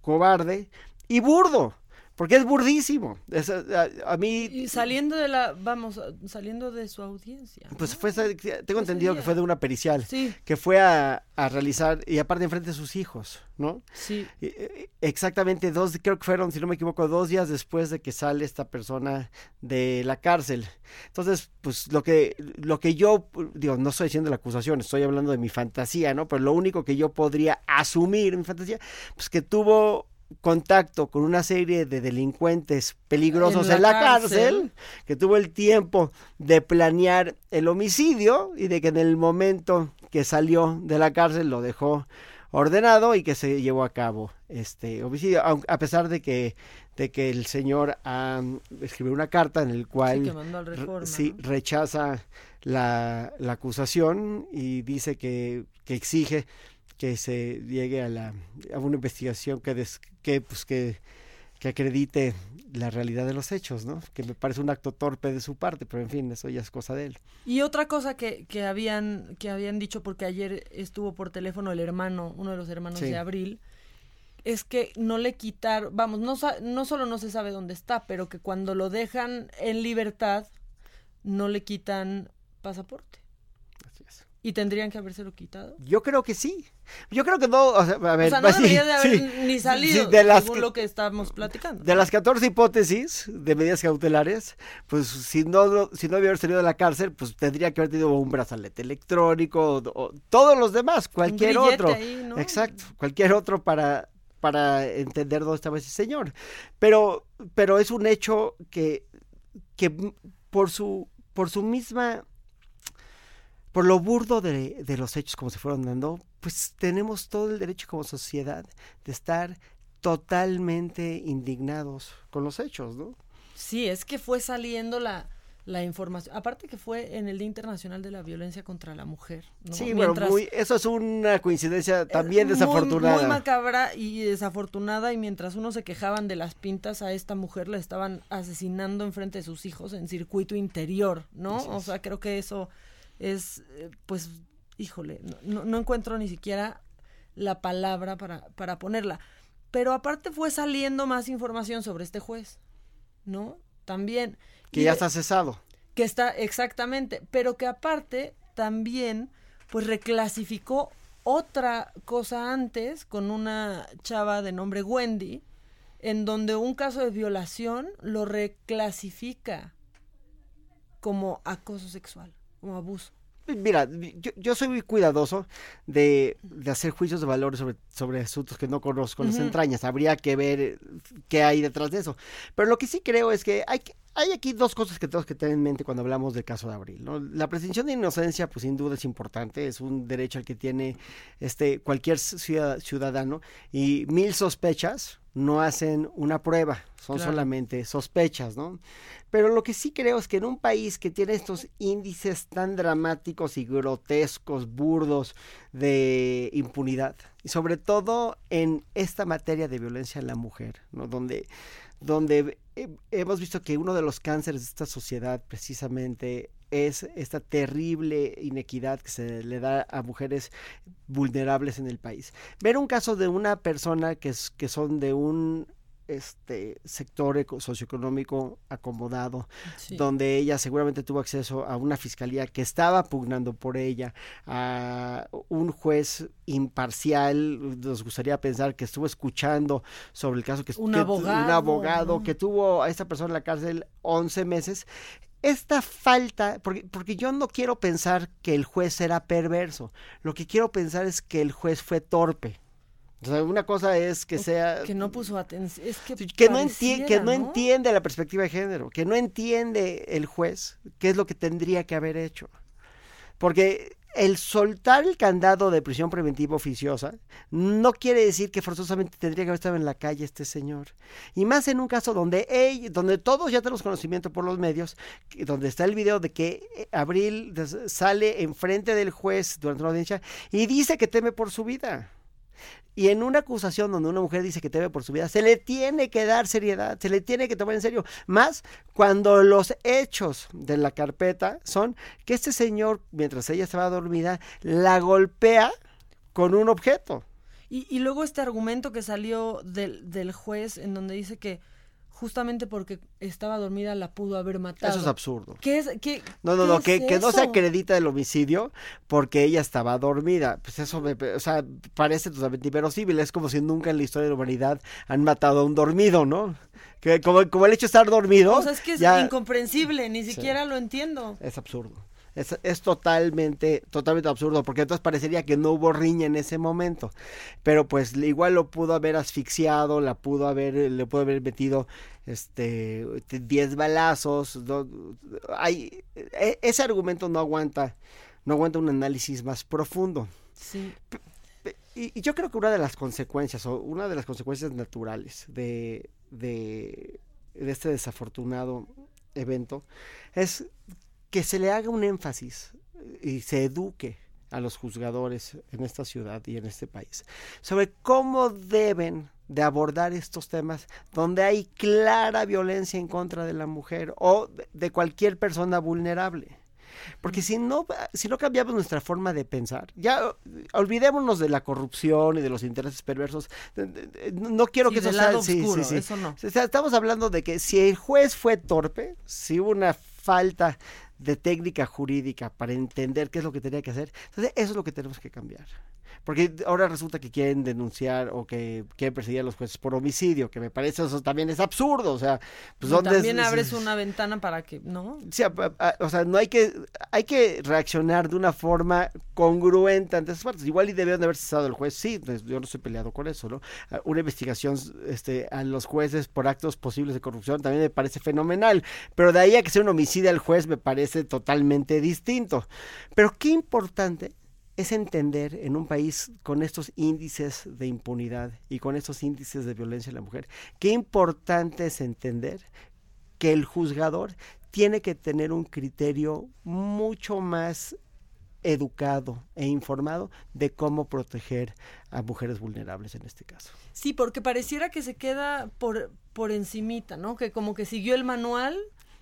cobarde y burdo, porque es burdísimo. Es, a, a mí, Y saliendo de la, vamos, saliendo de su audiencia. pues fue, tengo entendido que fue de una pericial, Sí. que fue a, a realizar, y aparte enfrente de sus hijos, ¿no? Sí. Eh, Exactamente dos, creo que fueron, si no me equivoco, dos días después de que sale esta persona de la cárcel. Entonces, pues lo que, lo que yo, digo, no estoy diciendo la acusación, estoy hablando de mi fantasía, ¿no? Pero lo único que yo podría asumir en mi fantasía, pues que tuvo contacto con una serie de delincuentes peligrosos En en la cárcel. cárcel, que tuvo el tiempo de planear el homicidio y de que en el momento que salió de la cárcel lo dejó ordenado y que se llevó a cabo este homicidio, a pesar de que de que el señor ah, escribió una carta en el cual re- sí, rechaza la, la acusación y dice que, que exige que se llegue a la a una investigación que des- que pues que que acredite la realidad de los hechos, ¿no? Que me parece un acto torpe de su parte, pero en fin, eso ya es cosa de él. Y otra cosa que, que habían que habían dicho porque ayer estuvo por teléfono el hermano, uno de los hermanos Sí. de Abril, es que no le quitar, vamos, no no solo no se sabe dónde está, pero que cuando lo dejan en libertad no le quitan pasaporte. Y tendrían que habérselo quitado. Yo creo que sí. Yo creo que no, o sea, a ver, o sea, no sí, debería de haber sí, ni salido, sí, de las según lo que estábamos platicando. De las 14 hipótesis de medidas cautelares, pues si no, si no hubiera salido de la cárcel, pues tendría que haber tenido un brazalete electrónico, o, o todos los demás, cualquier otro. ahí, ¿no? Exacto, cualquier otro para, para entender dónde estaba ese señor. Pero, pero es un hecho que, que por su, por su misma por lo burdo de, de los hechos como se fueron dando, pues tenemos todo el derecho como sociedad de estar totalmente indignados con los hechos, ¿no? Sí, es que fue saliendo la, la información. Aparte que fue en el Día Internacional de la Violencia contra la Mujer. ¿no? Sí, Mientras- bueno, muy- eso es una coincidencia también muy- desafortunada. Muy, macabra y desafortunada y mientras unos se quejaban de las pintas a esta mujer la estaban asesinando enfrente de sus hijos en circuito interior, ¿no? O sea, creo que eso es, eh, pues, híjole, no, no- no encuentro ni siquiera la palabra para, para ponerla. Pero aparte fue saliendo más información sobre este juez, ¿no? También. que Y ya de- está cesado. que está exactamente, pero que aparte también pues reclasificó otra cosa antes con una chava de nombre Wendy, en donde un caso de violación lo reclasifica como acoso sexual, como abuso. Mira, yo, yo soy muy cuidadoso de, de hacer juicios de valores sobre, sobre asuntos que no conozco las Ujú. entrañas. Habría que ver eh, qué hay detrás de eso. Pero lo que sí creo es que hay, hay aquí dos cosas que tenemos que tener en mente cuando hablamos del caso de Abril. ¿no? La presunción de inocencia, pues sin duda es importante, es un derecho al que tiene este cualquier ciudad- ciudadano y mil sospechas no hacen una prueba, son Claro. solamente sospechas, ¿no? Pero lo que sí creo es que en un país que tiene estos índices tan dramáticos y grotescos, burdos de impunidad, y sobre todo en esta materia de violencia en la mujer, ¿no? Donde, donde he- hemos visto que uno de los cánceres de esta sociedad precisamente es esta terrible inequidad que se le da a mujeres vulnerables en el país. Ver un caso de una persona que, es, que son de un este sector eco- socioeconómico acomodado, Sí. donde ella seguramente tuvo acceso a una fiscalía que estaba pugnando por ella, a un juez imparcial, nos gustaría pensar que estuvo escuchando sobre el caso que Un que- abogado, un abogado que tuvo a esta persona en la cárcel 11 meses. Esta falta, porque, porque yo no quiero pensar que el juez era perverso, lo que quiero pensar es que el juez fue torpe. O sea, una cosa es que sea Que no puso atención. Es que, que no, que no entiende la perspectiva de género, que no entiende el juez qué es lo que tendría que haber hecho. Porque el soltar el candado de prisión preventiva oficiosa no quiere decir que forzosamente tendría que haber estado en la calle este señor. Y más en un caso donde, ella, donde todos ya tenemos conocimiento por los medios, donde está el video de que eh, Abril sale enfrente del juez durante una audiencia y dice que teme por su vida. Y en una acusación donde una mujer dice que teme por su vida, se le tiene que dar seriedad, se le tiene que tomar en serio. Más cuando los hechos de la carpeta son que este señor, mientras ella estaba dormida, la golpea con un objeto. Y, y luego este argumento que salió del, del juez en donde dice que justamente porque estaba dormida la pudo haber matado. Eso es absurdo. ¿Qué es, qué, no, no, no, que, que, no se acredita el homicidio porque ella estaba dormida. Pues eso me, o sea, parece totalmente inverosímil. Es como si nunca en la historia de la humanidad han matado a un dormido, ¿no? Que como, como el hecho de estar dormido. O sea, es que es incomprensible, ni siquiera lo entiendo. Es absurdo. Es, es, totalmente, totalmente absurdo, porque entonces parecería que no hubo riña en ese momento. Pero pues igual lo pudo haber asfixiado, la pudo haber, le pudo haber metido este 10 balazos. hay, e, ese argumento no aguanta, no aguanta un análisis más profundo. Sí. Y, yo creo que una de las consecuencias, o una de las consecuencias naturales de, de, de este desafortunado evento, es que se le haga un énfasis y se eduque a los juzgadores en esta ciudad y en este país sobre cómo deben de abordar estos temas donde hay clara violencia en contra de la mujer o de cualquier persona vulnerable. Porque si no, si no cambiamos nuestra forma de pensar, ya olvidémonos de la corrupción y de los intereses perversos. No quiero que eso sea sí, sí, eso no. Estamos hablando de que si el juez fue torpe, si hubo una falta de técnica jurídica para entender qué es lo que tenía que hacer. Entonces, eso es lo que tenemos que cambiar. Porque ahora resulta que quieren denunciar o que quieren perseguir a los jueces por homicidio, que me parece eso también es absurdo. O sea, pues ¿dónde también abres una ventana para que, ¿no? Sí, o sea, no hay que, hay que reaccionar de una forma congruente ante esas partes. Igual y debieron de haber cesado el juez, sí, pues, yo no estoy peleado con eso, ¿no? Ah, una investigación este, a los jueces por actos posibles de corrupción también me parece fenomenal, pero de ahí a que sea un homicidio al juez me parece totalmente distinto. Pero qué importante es entender en un país con estos índices de impunidad y con estos índices de violencia en la mujer, qué importante es entender que el juzgador tiene que tener un criterio mucho más educado e informado de cómo proteger a mujeres vulnerables en este caso. Sí, porque pareciera que se queda por, por encimita, ¿no? Que como que siguió el manual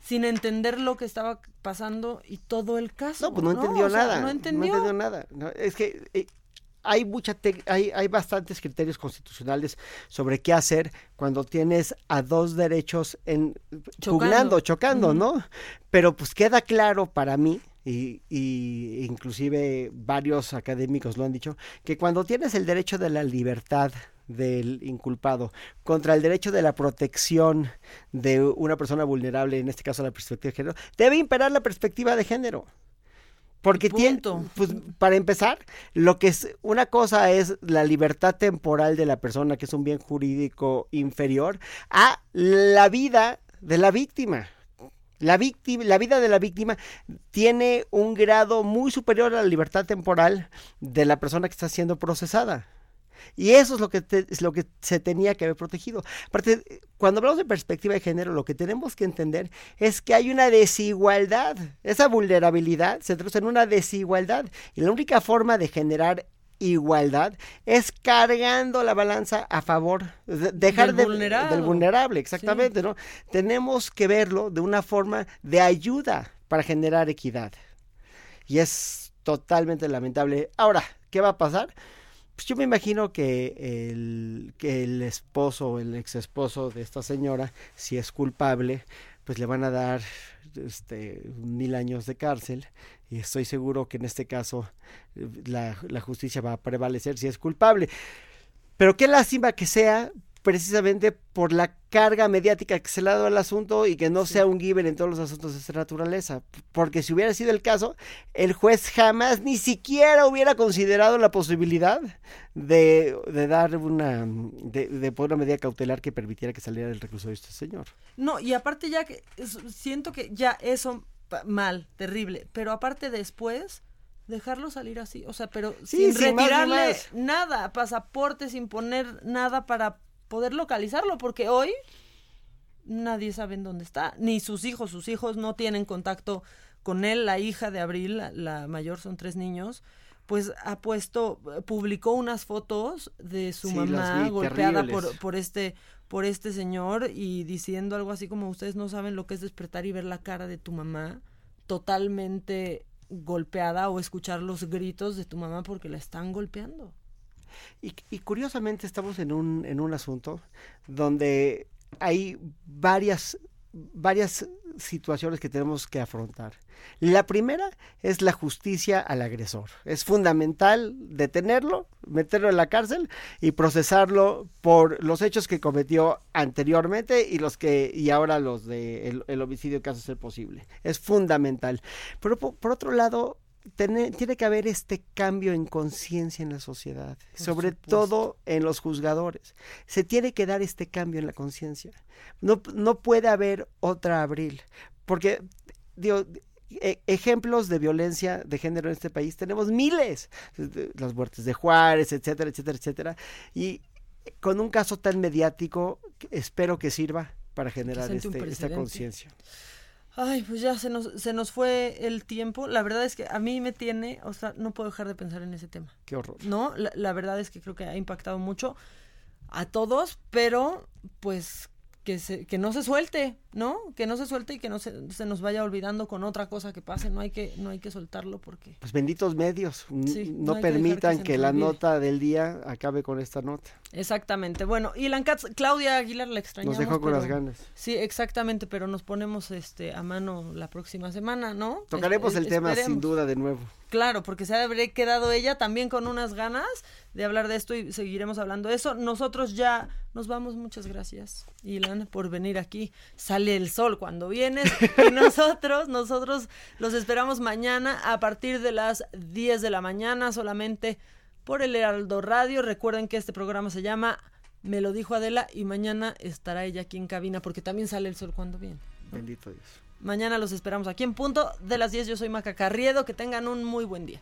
sin entender lo que estaba pasando y todo el caso. No, pues no, entendió nada. No entendió. nada. es que eh, hay mucha hay, hay bastantes criterios constitucionales sobre qué hacer cuando tienes a dos derechos en chocando, chocando, ¿no? Pero pues queda claro para mí y, y, inclusive varios académicos lo han dicho, que cuando tienes el derecho de la libertad del inculpado contra el derecho de la protección de una persona vulnerable, en este caso la perspectiva de género, debe imperar la perspectiva de género. Porque tiene, pues, para empezar, lo que es una cosa es la libertad temporal de la persona, que es un bien jurídico inferior, a la vida de la víctima. La, víctima, la vida de la víctima tiene un grado muy superior a la libertad temporal de la persona que está siendo procesada. Y eso es lo que, es lo que se tenía que haber protegido. Aparte, cuando hablamos de perspectiva de género, lo que tenemos que entender es que hay una desigualdad. Esa vulnerabilidad se traduce en una desigualdad. Y la única forma de generar igualdad es cargando la balanza a favor, dejar del, del vulnerable, exactamente, ¿no? Tenemos que verlo de una forma de ayuda para generar equidad. Y es totalmente lamentable. Ahora, ¿qué va a pasar? Pues yo me imagino que el, que el esposo o el ex esposo de esta señora, si es culpable, pues le van a dar este, mil años de cárcel y estoy seguro que en este caso eh, la, la justicia va a prevalecer si es culpable. Pero qué lástima que sea precisamente por la carga mediática que se le ha dado al asunto y que no sea un given en todos los asuntos de esta naturaleza. Porque si hubiera sido el caso, el juez jamás ni siquiera hubiera considerado la posibilidad de, de dar una, de, de, poner una medida cautelar que permitiera que saliera del reclusorio este señor. No, y aparte ya que siento que ya eso mal, terrible, pero aparte después dejarlo salir así, o sea, pero Sí, sin sin más ni retirarle más. nada, pasaporte, sin poner nada para poder localizarlo, porque hoy nadie sabe en dónde está, ni sus hijos, sus hijos no tienen contacto con él, la hija de Abril, la, la mayor son tres niños, pues ha puesto, publicó unas fotos de su Sí, mamá vi, golpeada por, por este por este señor y diciendo algo así como ustedes no saben lo que es despertar y ver la cara de tu mamá totalmente golpeada o escuchar los gritos de tu mamá porque la están golpeando. Y, y curiosamente estamos en un, en un asunto donde hay varias, varias situaciones que tenemos que afrontar. La primera es la justicia al agresor. Es fundamental detenerlo, meterlo en la cárcel y procesarlo por los hechos que cometió anteriormente y los que y ahora los de el, homicidio que hace ser posible. Es fundamental. Pero por otro lado, tiene, tiene que haber este cambio en conciencia en la sociedad, Por sobre supuesto. todo en los juzgadores. Se tiene que dar este cambio en la conciencia. No, no puede haber otra abril, porque digo, e- ejemplos de violencia de género en este país tenemos miles, las muertes de Juárez, etcétera, etcétera, etcétera, y con un caso tan mediático, espero que sirva para generar este- esta conciencia. Ay, pues ya se nos, se nos fue el tiempo. La verdad es que a mí me tiene, o sea, no puedo dejar de pensar en ese tema. Qué horror. No, la, la verdad es que creo que ha impactado mucho a todos, pero pues que, se, que no se suelte, ¿no? Que no se suelte y que no se, se nos vaya olvidando con otra cosa que pase. No hay que, no hay que soltarlo porque Pues benditos medios, Sí, no, no hay que dejar que permitan que, nos la olvide. nota del día acabe con esta nota. Exactamente. Bueno, y Katz, Claudia Aguilar la extrañamos. dejó con pero- las ganas. Sí, exactamente, pero nos ponemos este a mano la próxima semana, ¿no? Tocaremos Es- el tema sin duda de nuevo. Claro, porque se habré quedado ella también con unas ganas de hablar de esto y seguiremos hablando de eso. Nosotros ya nos vamos, muchas gracias, Ilan, por venir aquí. Sale el sol cuando vienes y nosotros, nosotros los esperamos mañana a partir de las 10 de la mañana solamente por el Heraldo Radio. Recuerden que este programa se llama Me lo dijo Adela y mañana estará ella aquí en cabina porque también sale el sol cuando viene. Bendito Dios. Mañana los esperamos aquí en punto de las 10. Yo soy Maca Carriedo. Que tengan un muy buen día.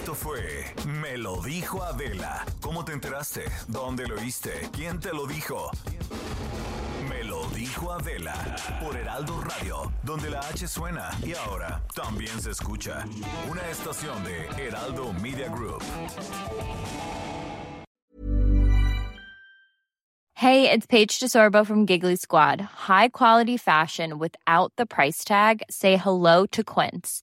Esto fue Me lo dijo Adela. ¿Cómo te enteraste? ¿Dónde lo oíste? ¿Quién te lo dijo? Me lo dijo Adela por Heraldo Radio, donde la H suena y ahora también se escucha. Una estación de Heraldo Media Group. Hey, it's Paige DeSorbo from Giggly Squad. High quality fashion without the price tag. Say hello to Quince.